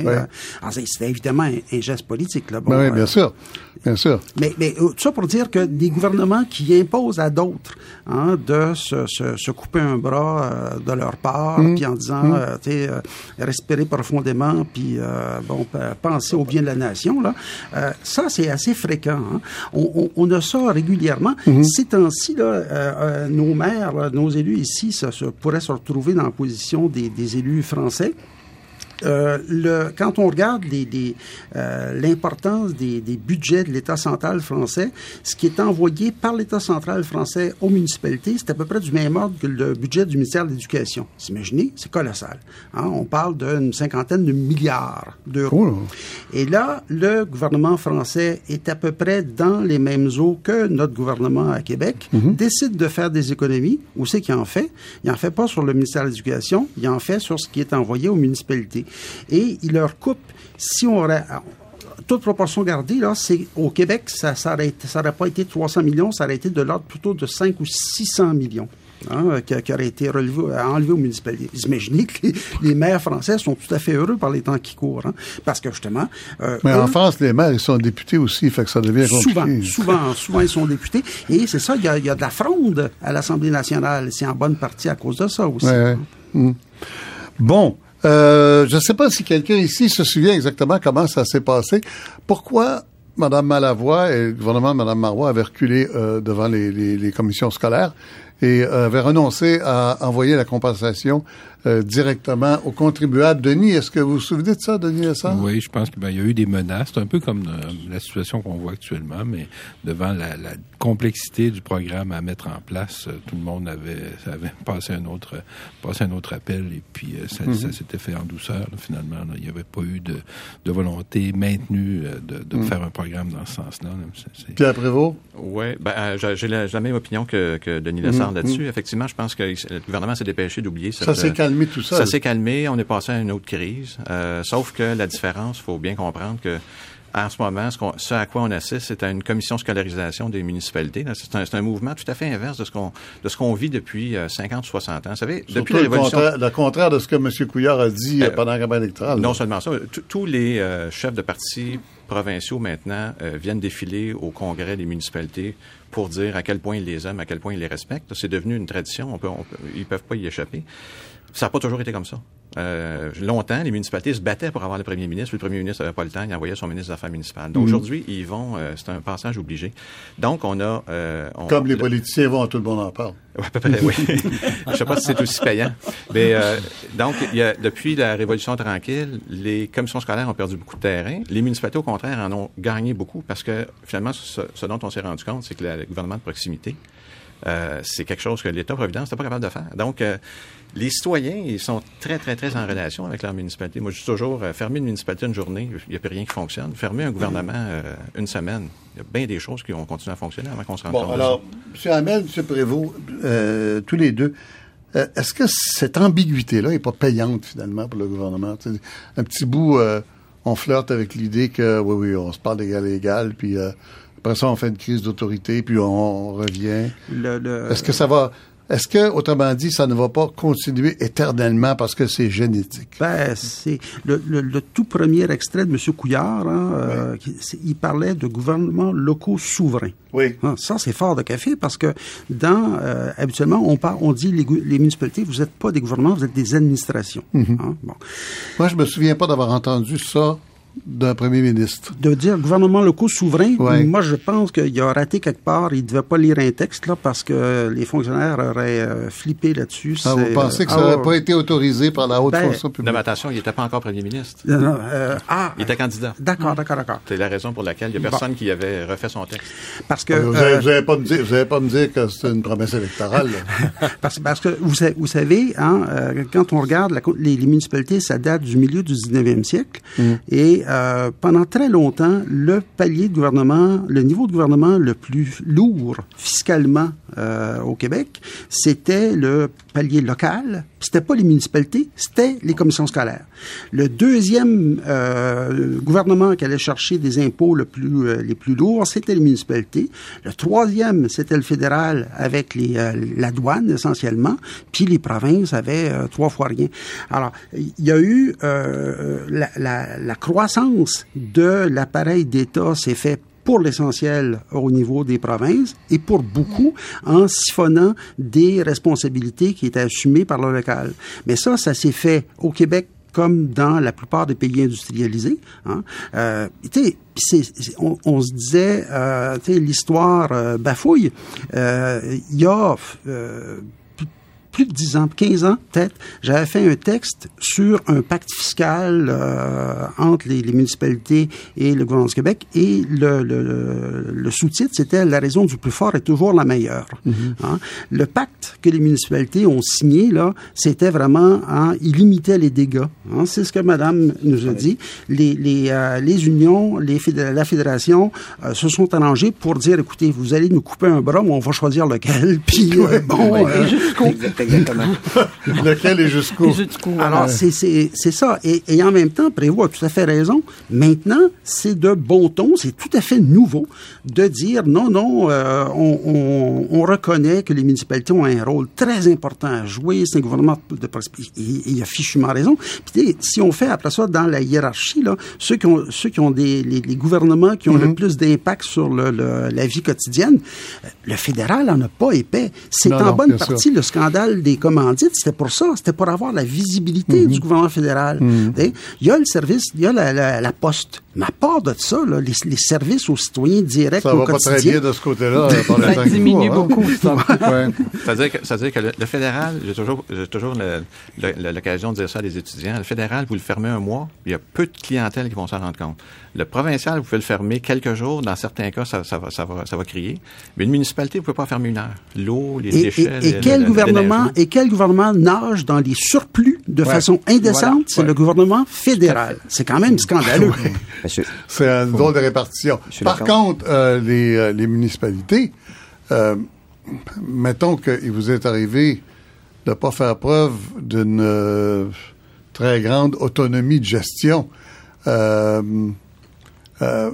C'était évidemment un, un geste politique. Là. Bon, Ben oui, euh, bien sûr. Bien sûr. mais, mais euh, tout ça pour dire que des gouvernements qui imposent à d'autres hein, de se, se, se couper un bras euh, de leur part, Mm. puis en disant, tu sais, euh, respirer profondément, puis euh, bon, p- penser au bien de la nation, là, ça c'est assez fréquent. hein. On, on, on a ça régulièrement. Mm-hmm. Ces temps-ci, là, euh, nos maires, nos élus ici, se pourraient se retrouver dans la position des élus français. Euh, le, quand on regarde les, les, euh, l'importance des, des budgets de l'État central français, ce qui est envoyé par l'État central français aux municipalités, c'est à peu près du même ordre que le budget du ministère de l'Éducation. Vous imaginez? C'est colossal. Hein? On parle d'une cinquantaine de milliards d'euros. Cool. Et là, le gouvernement français est à peu près dans les mêmes eaux que notre gouvernement à Québec, décide de faire des économies. Où c'est qu'il en fait? Il en fait pas sur le ministère de l'Éducation, il en fait sur ce qui est envoyé aux municipalités. Et il leur coupe, si on aurait, toute proportion gardée, là, c'est au Québec, ça ça aurait, été- ça aurait pas été 300 millions, ça aurait été de l'ordre plutôt de 5 ou 600 millions. hein, qui, qui aurait été relevé, enlevé aux municipalités. Vous imaginez que les, les maires français sont tout à fait heureux par les temps qui courent, hein, parce que justement... euh, Mais en France, les maires, ils sont députés aussi, fait que ça devient Souvent, compliqué. souvent, souvent, ils sont députés. Et c'est ça, il y, a, il y a de la fronde à l'Assemblée nationale. C'est en bonne partie à cause de ça aussi. Ouais, ouais. Mm. Bon, euh, je ne sais pas si quelqu'un ici se souvient exactement comment ça s'est passé. Pourquoi Mme Malavoie et le gouvernement de Mme Marois avaient reculé euh, devant les, les- commissions scolaires et avaient renoncé à envoyer la compensation euh, directement aux contribuables. Denis, est-ce que vous vous souvenez de ça, Denis Lessard? Oui, je pense qu'il ben, y a eu des menaces. C'est un peu comme euh, la situation qu'on voit actuellement, mais devant la, la complexité du programme à mettre en place, euh, tout le monde avait, avait passé un autre passé un autre appel et puis ça, ça s'était fait en douceur là, finalement. là. Il n'y avait pas eu de, de volonté maintenue de, de faire un programme dans ce sens-là. Pierre Prévost? Oui, ben, j'ai- la, même opinion que, que Denis Lessard là-dessus. Effectivement, je pense que le gouvernement s'est dépêché d'oublier cette, Ça s'est calmé tout ça. Ça s'est calmé, on est passé à une autre crise. Euh, sauf que la différence, faut bien comprendre que en ce moment, ce, à quoi on assiste, c'est à une commission scolarisation des municipalités. C'est un, mouvement tout à fait inverse de ce qu'on de ce qu'on vit depuis euh, 50 ou 60 ans. Vous savez, Surtout depuis la le révolution, contraire, le contraire de ce que M. Couillard a dit euh, Euh, pendant la campagne électorale. non seulement ça, tous les euh, chefs de partis provinciaux maintenant euh, viennent défiler au congrès des municipalités pour dire à quel point ils les aiment, à quel point ils les respectent. C'est devenu une tradition, on peut, on peut- ils peuvent pas y échapper. Ça n'a pas toujours été comme ça. Euh, longtemps, les municipalités se battaient pour avoir le premier ministre. Le premier ministre n'avait pas le temps, il envoyait son ministre des Affaires municipales. Donc aujourd'hui, ils vont, euh, c'est un passage obligé. Donc on a... euh, on- Comme les le- politiciens vont, tout le monde en parle. Ouais, à peu près, oui. Je sais pas si c'est aussi payant. Mais euh, donc, il y a, depuis la Révolution tranquille, les commissions scolaires ont perdu beaucoup de terrain. Les municipalités, au contraire, en ont gagné beaucoup parce que finalement, ce, ce dont on s'est rendu compte, c'est que le gouvernement de proximité euh, c'est quelque chose que l'État-providence n'est pas capable de faire. Donc, euh, les citoyens, ils sont très, très, très en relation avec leur municipalité. Moi, je dis toujours, euh, fermer une municipalité une journée, il n'y a plus rien qui fonctionne. Fermer un gouvernement une semaine, il y a bien des choses qui vont continuer à fonctionner avant qu'on se rende Bon, compte. alors, M. Hamel, M. Prévost, tous les deux, est-ce que cette ambiguïté-là n'est pas payante, finalement, pour le gouvernement? Un petit bout, on flirte avec l'idée que, oui, oui, on se parle d'égal à égal, puis après ça, on fait une crise d'autorité, puis on, on revient. Le- le- Est-ce que ça va... Est-ce que, autrement dit, ça ne va pas continuer éternellement parce que c'est génétique? Ben, c'est le, le- le tout premier extrait de M. Couillard. hein, euh, qui- il parlait de gouvernements locaux souverains. Oui. Hein, ça, c'est fort de café parce que dans euh, habituellement, on parle, on dit les, municipalités, vous n'êtes pas des gouvernements, vous êtes des administrations. Hein, bon. Moi, je me souviens pas d'avoir entendu ça d'un premier ministre. De dire gouvernement locaux souverain, Ouais. moi je pense qu'il a raté quelque part. Il devait pas lire un texte là parce que les fonctionnaires auraient euh, flippé là-dessus. Ah, vous C'est, pensez que euh, ça ah, n'aurait ouais. pas été autorisé par la haute Ben, fonction Non, publique? mais attention, il n'était pas encore premier ministre. Non, non, euh, ah, Il était candidat. d'accord, d'accord, d'accord. C'est la raison pour laquelle il n'y a personne qui avait refait son texte. Parce que Ah, Vous euh, n'allez pas me dire, vous allez pas me dire que c'est une promesse électorale. là. Parce, parce que vous, vous savez, hein, euh, quand on regarde la les, les municipalités, ça date du milieu du 19e siècle. Et euh, pendant très longtemps, le palier gouvernement, le niveau de gouvernement le plus lourd fiscalement euh, au Québec, c'était le palier local. C'était pas les municipalités, c'était les commissions scolaires. Le deuxième euh, gouvernement qui allait chercher des impôts le plus, les plus lourds, c'était les municipalités. Le troisième, c'était le fédéral avec la douane essentiellement. Puis les provinces avaient trois fois rien. Alors, il y a eu la croissance de l'appareil d'État s'est fait pour l'essentiel au niveau des provinces et pour beaucoup en siphonnant des responsabilités qui étaient assumées par le local. Mais ça, ça s'est fait au Québec comme dans la plupart des pays industrialisés. Hein. Euh, on, se disait, euh, l'histoire euh, bafouille. Il y a plus- de 10 ans, 15 ans peut-être, j'avais fait un texte sur un pacte fiscal euh, entre les, les municipalités et le gouvernement du Québec et le, le, le- sous-titre, c'était « La raison du plus fort est toujours la meilleure Hein? Le pacte que les municipalités ont signé, là, c'était vraiment, hein, il limitait les dégâts. hein? C'est ce que Madame nous a dit. Les, les, euh, les unions, les fédé- la fédération euh, se sont arrangées pour dire, écoutez, vous allez nous couper un bras, mais on va choisir lequel. Puis, euh, bon... euh, Exactement. Lequel est jusqu'où? Jusqu'où, alors, euh, c'est, c'est, c'est ça. Et, et en même temps, Prévost a tout à fait raison. Maintenant, c'est de bon ton, c'est tout à fait nouveau de dire non, non, euh, on, on, on reconnaît que les municipalités ont un rôle très important à jouer. C'est un gouvernement de et il a fichument raison. Puis, tu sais, si on fait après ça dans la hiérarchie, là, ceux qui ont, ceux qui ont des, les, les gouvernements qui ont le plus d'impact sur le, le- la vie quotidienne, euh, le fédéral en a pas épais. C'est Non, en non, bonne sûr. partie le scandale des commandites, c'était pour ça, c'était pour avoir la visibilité Mhm. du gouvernement fédéral. Et Il y a le service, il y a la, la- la poste. Mais à part de ça, là, les, les services aux citoyens directs Ça au va pas très bien de ce côté-là. le temps ça diminue hein. beaucoup, ça. Ouais. C'est-à-dire que, c'est-à-dire que le, le fédéral, j'ai toujours, j'ai toujours l'occasion de dire ça à des étudiants. Le fédéral, vous le fermez un mois, il y a peu de clientèle qui vont s'en rendre compte. Le provincial, vous pouvez le fermer quelques jours. Dans certains cas, ça, ça va, ça, va, ça va crier. Mais une municipalité, vous pouvez pas fermer une heure. L'eau, les et, et- déchets. et le- quel le gouvernement et quel gouvernement nage dans les surplus de Ouais. façon indécente, Voilà. c'est Ouais. le gouvernement fédéral. C'est quand même scandaleux. C'est une drôle de répartition. Monsieur Par contre, euh, les, euh, les municipalités, euh, mettons qu'il vous est arrivé de ne pas faire preuve d'une euh, très grande autonomie de gestion. Euh, euh,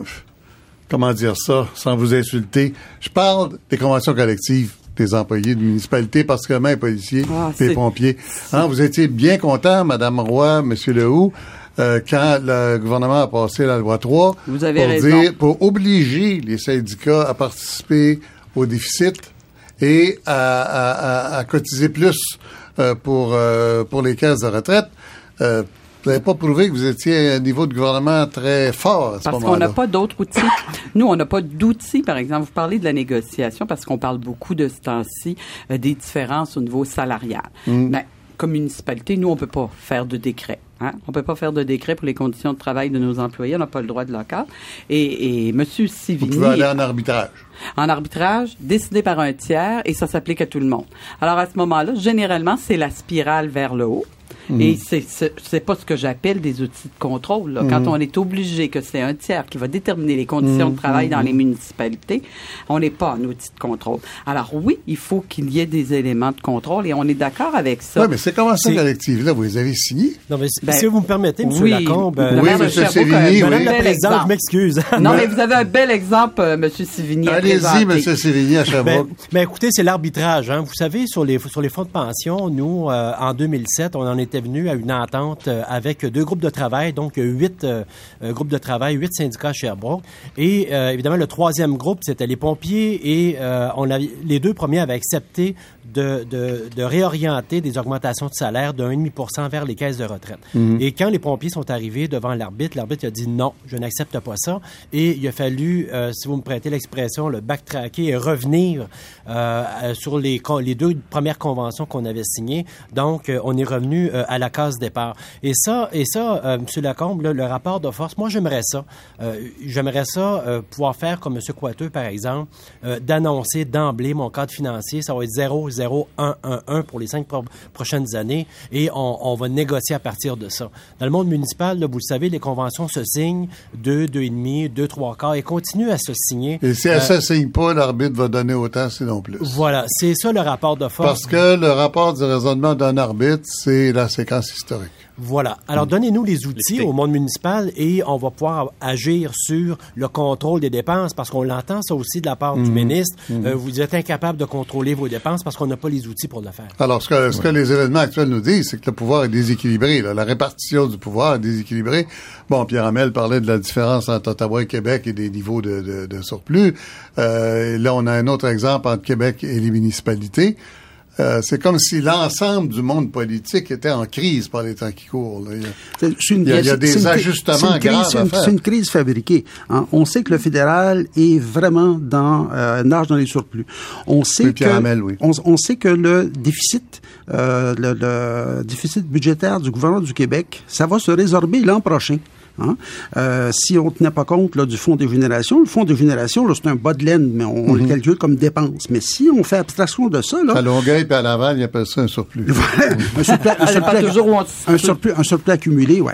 comment dire ça sans vous insulter? Je parle des conventions collectives des employés de municipalité, particulièrement les policiers, Ah, les pompiers. Hein, vous étiez bien content, Madame Roy, Monsieur Lehoux, euh, quand le gouvernement a passé la loi 3 Vous avez pour, raison. dire- pour obliger les syndicats à participer au déficit et à, à- à- à cotiser plus euh, pour, euh, pour les caisses de retraite. Vous n'avez pas prouvé que vous étiez à un niveau de gouvernement très fort à ce Parce qu'on n'a pas d'autres outils. Nous, on n'a pas d'outils, par exemple. Vous parlez de la négociation parce qu'on parle beaucoup de ce temps-ci euh, des différences au niveau salarial. Mm. Ben, comme municipalité, nous, on peut pas faire de décret. Hein? On peut pas faire de décret pour les conditions de travail de nos employés. On n'a pas le droit de local. Et, et Monsieur Vous Sivigny... pouvez aller en arbitrage. en arbitrage décidé par un tiers et ça s'applique à tout le monde. Alors à ce moment-là, généralement, c'est la spirale vers le haut. Et c'est c'est pas ce que j'appelle des outils de contrôle. là. Quand on est obligé que c'est un tiers qui va déterminer les conditions de travail dans les municipalités, on n'est pas en outil de contrôle. Alors oui, il faut qu'il y ait des éléments de contrôle et on est d'accord avec ça. Oui, mais c'est comment ça, collective-là? Vous les avez signés? Non, mais si- Ben, si vous me permettez, M. oui. Lacombe, euh, Oui, Sherbrooke Sévigny, un oui. La Présidente, je m'excuse. Non, mais vous avez un bel exemple, euh, M. Sivigny. à Allez-y. M. Sévigny, à Ben, Sherbrooke. ben, écoutez, c'est l'arbitrage. Hein. Vous savez, sur les sur les fonds de pension, nous, euh, en 2007, on en était venu à une entente euh, avec deux groupes de travail, donc euh, huit euh, groupes de travail, huit syndicats à Sherbrooke. Et évidemment, le troisième groupe, c'était les pompiers. Et on avait, les deux premiers avaient accepté de, de, de réorienter des augmentations de salaire de 1,5 vers les caisses de retraite. Et quand les pompiers sont arrivés devant l'arbitre, l'arbitre a dit non, je n'accepte pas ça. Et il a fallu, euh, si vous me prêtez l'expression, le backtracker et revenir euh, sur les, deux premières conventions qu'on avait signées. Donc, euh, on est revenu euh, à la case départ. Et ça, et ça, euh, M. Lacombe, là, le rapport de force, moi, j'aimerais ça. Euh, j'aimerais ça pouvoir faire comme M. Coiteux, par exemple, d'annoncer d'emblée mon cadre financier. Ça va être 0, 0, 1, 1, 1 pour les cinq pro- prochaines années et on, on va négocier à partir de ça. Dans le monde municipal, là, vous le savez, les conventions se signent 2, 2,5, 2, 3 quarts et continuent à se signer. Et si elle ne signe pas, l'arbitre va donner autant, sinon plus. Voilà, c'est ça le rapport de force. Parce que le rapport du raisonnement d'un arbitre, c'est la séquence historique. Voilà. Alors, Mm. donnez-nous les outils au monde municipal et on va pouvoir agir sur le contrôle des dépenses parce qu'on l'entend ça aussi de la part du ministre. Euh, vous êtes incapable de contrôler vos dépenses parce qu'on n'a pas les outils pour le faire. Alors, ce que, ce que les événements actuels nous disent, c'est que le pouvoir est déséquilibré. là. La répartition du pouvoir est déséquilibrée. Bon, Pierre Hamel parlait de la différence entre Ottawa et Québec et des niveaux de, de- de surplus. Euh, là, on a un autre exemple entre Québec et les municipalités. Euh, c'est comme si l'ensemble du monde politique était en crise par les temps qui courent. là. Il y a- C'est- c'est une- Il y a- il y a c'est- des une ajustements c'est une crise- graves c'est à faire. C'est une crise fabriquée. hein. On sait que le fédéral est vraiment dans euh, nage dans les surplus. On sait Oui, que Hamel, oui. on, on sait que le déficit, euh, le, le déficit budgétaire du gouvernement du Québec, ça va se résorber l'an prochain. Hein. Euh, si on ne tenait pas compte là, du fonds des générations, le fonds des générations, là, c'est un bas de laine, mais on, on Mhm. le calcule comme dépense. Mais si on fait abstraction de ça, là, À Longueuil et à Laval, ils appellent ça un surplus. un surplus, un surplus- un surplus, un surplus accumulé, ouais.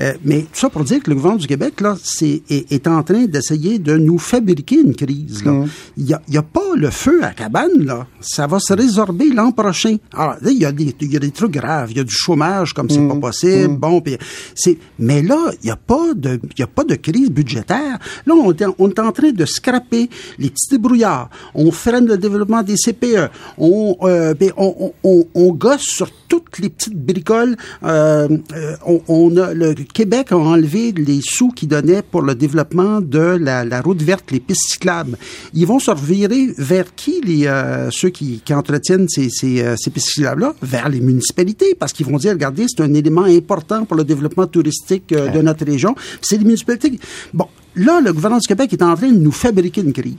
Euh, mais tout ça pour dire que le gouvernement du Québec là, c'est est, est en train d'essayer de nous fabriquer une crise. Là, il y a, il pas le feu à cabane là, ça va se résorber l'an prochain. Alors là, il y a des il y a des trucs graves, il y a du chômage comme c'est pas possible. Bon, puis c'est mais là, il y a pas de il y a pas de crise budgétaire. Là, on est, en- on est en train de scraper les petits débrouillards. On freine le développement des CPE. On, euh, ben, on, on, on, gosse sur toutes les petites bricoles. Euh, euh, on, on a, le Québec a enlevé les sous qu'il donnait pour le développement de la, la route verte, les pistes cyclables. Ils vont se revirer vers qui, les, euh, ceux qui, qui entretiennent ces, ces, ces pistes cyclables-là? Vers les municipalités, parce qu'ils vont dire, regardez, c'est un élément important pour le développement touristique de notre région. C'est les municipalités. qui- Bon, Là, le gouvernement du Québec est en train de nous fabriquer une crise.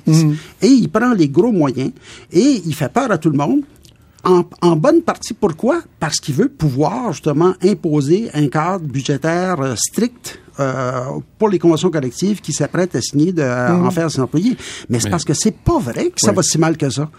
Et il prend les gros moyens et il fait peur à tout le monde. En, en bonne partie, pourquoi? Parce qu'il veut pouvoir justement imposer un cadre budgétaire euh, strict euh, pour les conventions collectives qui s'apprêtent à signer de, à en faire ses employés. Mais c'est parce que c'est pas vrai que ça va si mal que ça.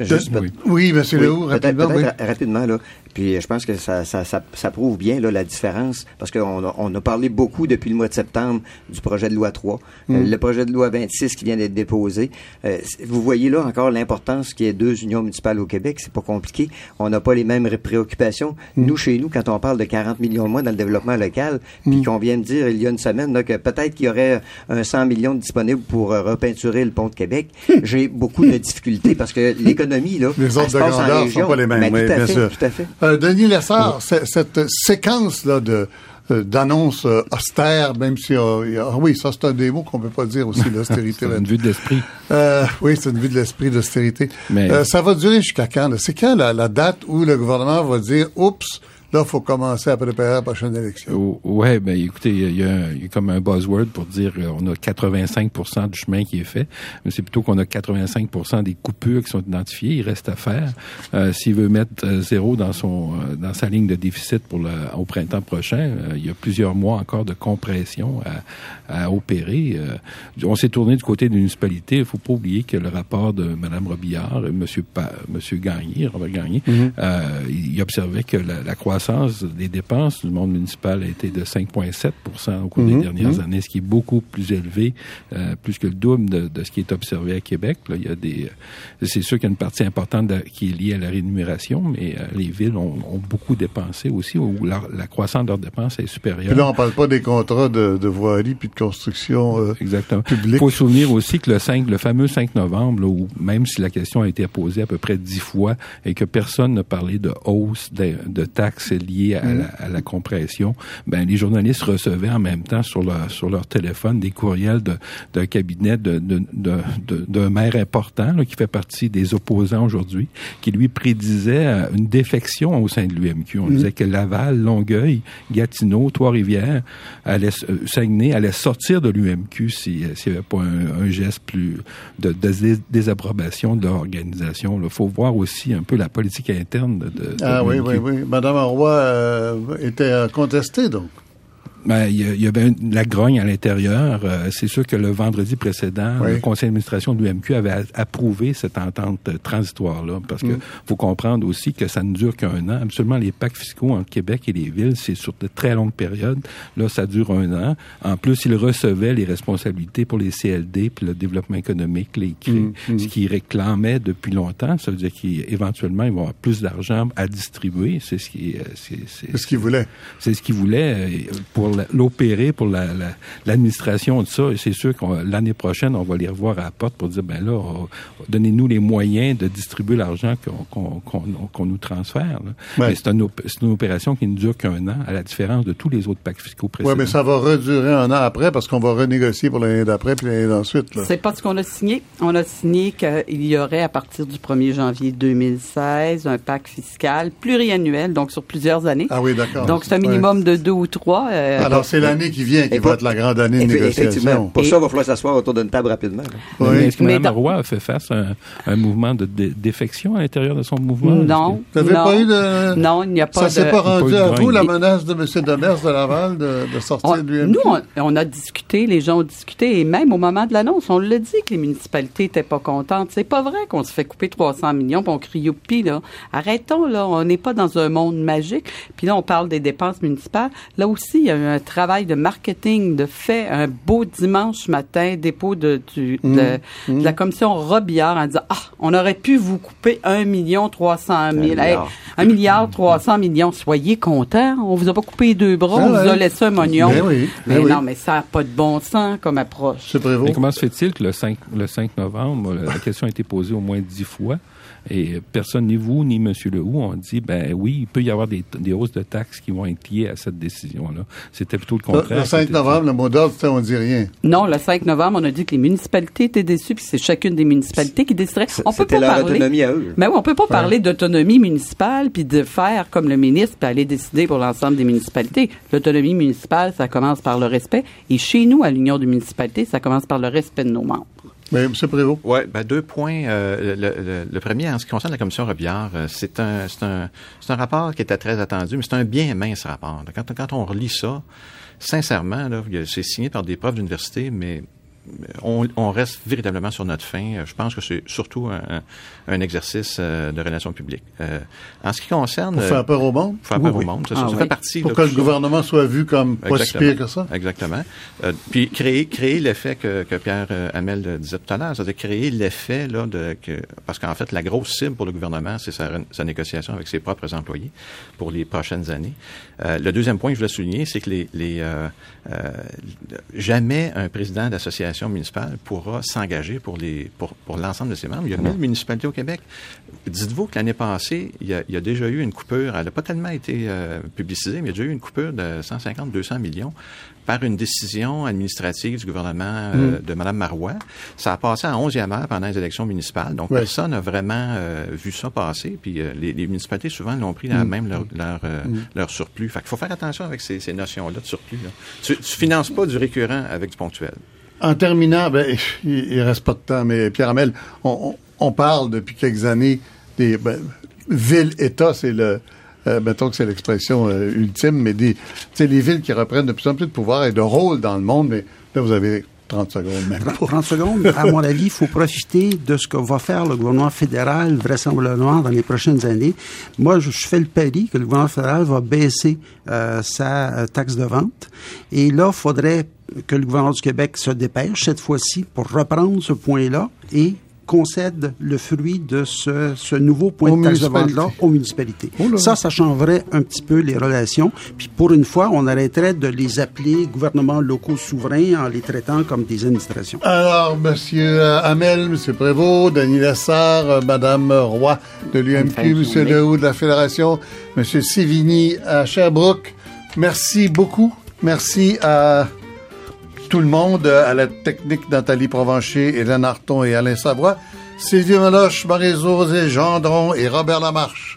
Juste Oui, oui M. Oui, Lehoux, rapidement. peut-être oui. ra- rapidement, là. Puis je pense que ça, ça, ça, ça prouve bien là, la différence, parce qu'on a, on a parlé beaucoup depuis le mois de septembre du projet de loi 3, euh, le projet de loi 26 qui vient d'être déposé. Euh, vous voyez là encore l'importance qu'il y ait deux unions municipales au Québec. C'est pas compliqué. On n'a pas les mêmes ré- préoccupations. Nous, chez nous, quand on parle de 40 millions de mois dans le développement local, puis qu'on vient de dire il y a une semaine là, que peut-être qu'il y aurait un 100 millions disponibles pour euh, repeinturer le pont de Québec, j'ai beaucoup de difficultés parce que l'économie, là, Les ordres se de passe en grandeur ne région. sont pas les mêmes, Ben, oui, tout à bien fait, sûr. Tout à fait. Euh, Denis Lessard, cette séquence-là de euh, d'annonces euh, austères, même si ah oui, ça c'est un des mots qu'on peut pas dire aussi, l'austérité. C'est une vue de l'esprit. Euh, oui, c'est une vue de l'esprit d'austérité. Mais- Euh, ça va durer jusqu'à quand? là? C'est quand la, la date où le gouvernement va dire, oups, Là, il faut commencer à préparer la prochaine élection. Oui, ben écoutez, il y, a, il y, a, comme un buzzword pour dire qu'on a 85% du chemin qui est fait, mais c'est plutôt qu'on a 85% des coupures qui sont identifiées. Il reste à faire. Euh, S'il veut mettre euh, zéro dans son euh, dans sa ligne de déficit pour le, au printemps prochain, euh, il y a plusieurs mois encore de compression à, à opérer. on s'est tourné du côté de la municipalité. Il faut pas oublier que le rapport de Mme Robillard et M. Pa, Monsieur Gagné, Robert Gagné, mm -hmm. il observait que la, la croissance croissance des dépenses du monde municipal a été de 5,7 au cours des mhm. dernières mhm. années, ce qui est beaucoup plus élevé, euh, plus que le double de, de, ce qui est observé à Québec. Là, il y a des, euh, c'est sûr qu'il y a une partie importante de, qui est liée à la rémunération, mais euh, les villes ont, ont, beaucoup dépensé aussi, où la, la, croissance de leurs dépenses est supérieure. Puis là, on parle pas des contrats de, de voirie puis de construction euh, Exactement. publique. Il faut se souvenir aussi que le 5, le fameux 5 novembre, là, où même si la question a été posée à peu près dix fois et que personne n'a parlé de hausse de, de taxes liées à, la, à, la, compression, ben les journalistes recevaient en même temps sur leur sur leur téléphone des courriels d'un cabinet de d'un de, de, de, maire important là, qui fait partie des opposants aujourd'hui, qui lui prédisait euh, une défection au sein de l'UMQ. On mm. disait que Laval, Longueuil, Gatineau, Trois-Rivières, allait euh, Saguenay allait sortir de l'UMQ s'il n'y avait pas un, un, geste plus de, de désapprobation de leur organisation. Il faut voir aussi un peu la politique interne de, de ah oui, oui, oui. Madame Euh, était contesté, donc. Ben, il y, avait une, la grogne à l'intérieur. Euh, c'est sûr que le vendredi précédent, oui. le conseil d'administration de l'UMQ avait approuvé cette entente transitoire-là, parce que mm. faut comprendre aussi que ça ne dure qu'un an. Absolument, les pactes fiscaux entre Québec et les villes, c'est sur de très longues périodes. Là, ça dure un an. En plus, ils recevaient les responsabilités pour les CLD puis le développement économique, les, mm. Mm. ce qu'ils réclamaient depuis longtemps. Ça veut dire qu'éventuellement, ils vont avoir plus d'argent à distribuer. C'est ce qui, c'est ce qu'ils voulaient. C'est ce qu'ils voulaient pour l'opérer pour l'administration la, de ça. Et c'est sûr que l'année prochaine, on va les revoir à la porte pour dire, ben là, donnez-nous les moyens de distribuer l'argent qu'on qu qu nous transfère. Ouais. Mais c'est une, une, opération qui ne dure qu'un an, à la différence de tous les autres pactes fiscaux précédents. Oui, mais ça va redurer un an après parce qu'on va renégocier pour l'année d'après puis l'année d'ensuite. C'est pas ce qu'on a signé. On a signé qu'il y aurait à partir du 1er janvier 2016 un pacte fiscal pluriannuel, donc sur plusieurs années. Ah oui, d'accord. Donc c'est un minimum ouais. de deux ou trois. Euh, alors, c'est l'année qui vient qui va être la grande année de négociation. Pour ça, il va falloir s'asseoir autour d'une table rapidement. Oui. Mais est-ce que Mme Roy a fait face à un, un mouvement de dé défection à l'intérieur de son mouvement? Non. Vous n'avez pas eu de... Non, il n'y a pas ça de... Ça s'est pas rendu à vous, la menace de M. Demers de Laval de, de sortir on, de l'UMQ? Nous, on, on, a discuté, les gens ont discuté, et même au moment de l'annonce, on l'a dit que les municipalités n'étaient pas contentes. C'est pas vrai qu'on se fait couper 300 millions, puis on crie youpi, là. Arrêtons, là. On n'est pas dans un monde magique. Puis là, on parle des dépenses municipales. Là aussi, il y a eu un travail de marketing de fait un beau dimanche matin, dépôt de, du, mmh. de, mmh. de, la commission Robillard en disant Ah, on aurait pu vous couper un million trois cent mille. Un milliard trois cent millions. Soyez contents. On vous a pas coupé deux bras, ah on ouais. vous a laissé un moignon. Mais, oui, mais, mais non, mais ça n'a pas de bon sens comme approche. Mais comment se fait-il que le 5, le 5 novembre, la question a été posée au moins dix fois? Et personne, ni vous, ni M. Lehoux, ont dit, ben oui, il peut y avoir des, des hausses de taxes qui vont être liées à cette décision-là. C'était plutôt le contraire. Le, 5 novembre, le mot d'ordre, on dit rien. Non, le 5 novembre, on a dit que les municipalités étaient déçues, puis c'est chacune des municipalités qui déciderait. On peut pas leur parler. autonomie à eux. Mais oui, on peut pas ouais. parler d'autonomie municipale puis de faire comme le ministre puis aller décider pour l'ensemble des municipalités. L'autonomie municipale, ça commence par le respect. Et chez nous, à l'Union des municipalités, ça commence par le respect de nos membres. Mais M. Prévost. Oui, ben deux points. Euh, le, le, le, premier, en ce qui concerne la commission Robillard, euh, c'est un, un, un rapport qui était très attendu, mais c'est un bien mince rapport. Quand, quand on relit ça, sincèrement, c'est signé par des profs d'université, mais on, on, reste véritablement sur notre fin. Je pense que c'est surtout un, un, exercice euh, de relations publiques. Euh, en ce qui concerne... Pour faire peur au monde? Pour faire peur oui, au monde, ça, ah, ça oui. fait partie... Pour là, que le gouvernement soit vu comme pas si pire que ça? Exactement. Euh, puis créer, créer l'effet que, que Pierre euh, Hamel disait tout à l'heure, c'est-à-dire créer l'effet là de... Que, parce qu'en fait, la grosse cible pour le gouvernement, c'est sa, sa, négociation avec ses propres employés pour les prochaines années. Euh, le deuxième point que je voulais souligner, c'est que les, les jamais un président d'association municipale pourra s'engager pour les pour, pour l'ensemble de ses membres. Il y a 1000 municipalités au Québec. Dites-vous que l'année passée, il y, a, il y, a, déjà eu une coupure. Elle n'a pas tellement été euh, publicisée, mais il y a déjà eu une coupure de 150-200 millions par une décision administrative du gouvernement euh, mm. de Mme Marois. Ça a passé à 11e heure pendant les élections municipales. Donc, ouais. personne n'a vraiment euh, vu ça passer. Puis euh, les, les, municipalités, souvent, l'ont pris dans mm. même leur, leur, mm. leur surplus. Fait qu'il faut faire attention avec ces, ces notions-là de surplus. Là. Tu, tu finances pas du récurrent avec du ponctuel. En terminant, il, il reste pas de temps, mais Pierre Amel, on, parle depuis quelques années des ben, villes-États, c'est le euh, mettons que c'est l'expression euh, ultime, mais des, les villes qui reprennent de plus en plus de pouvoir et de rôle dans le monde, mais là, vous avez 30 secondes même. 30 secondes, à mon avis, il faut profiter de ce que va faire le gouvernement fédéral vraisemblablement dans les prochaines années. Moi, je, je fais le pari que le gouvernement fédéral va baisser euh, sa taxe de vente. Et là, il faudrait que le gouvernement du Québec se dépêche cette fois-ci pour reprendre ce point-là et concède le fruit de ce, ce nouveau point aux de taxe de vente-là aux municipalités. Oh ça, ça changerait un petit peu les relations. Puis pour une fois, on arrêterait de les appeler gouvernements locaux souverains en les traitant comme des administrations. Alors, Monsieur Hamel, Monsieur Prévost, Denis Lessard, euh, Madame Roy de l'UMQ, Monsieur Lehoux de la Fédération, Monsieur Sévigny à Sherbrooke, merci beaucoup. Merci à tout le monde, à la technique Nathalie Provencher, Hélène Arton et Alain Savoie, Sylvie Meloche, Marie-Josée Gendron et Robert Lamarche.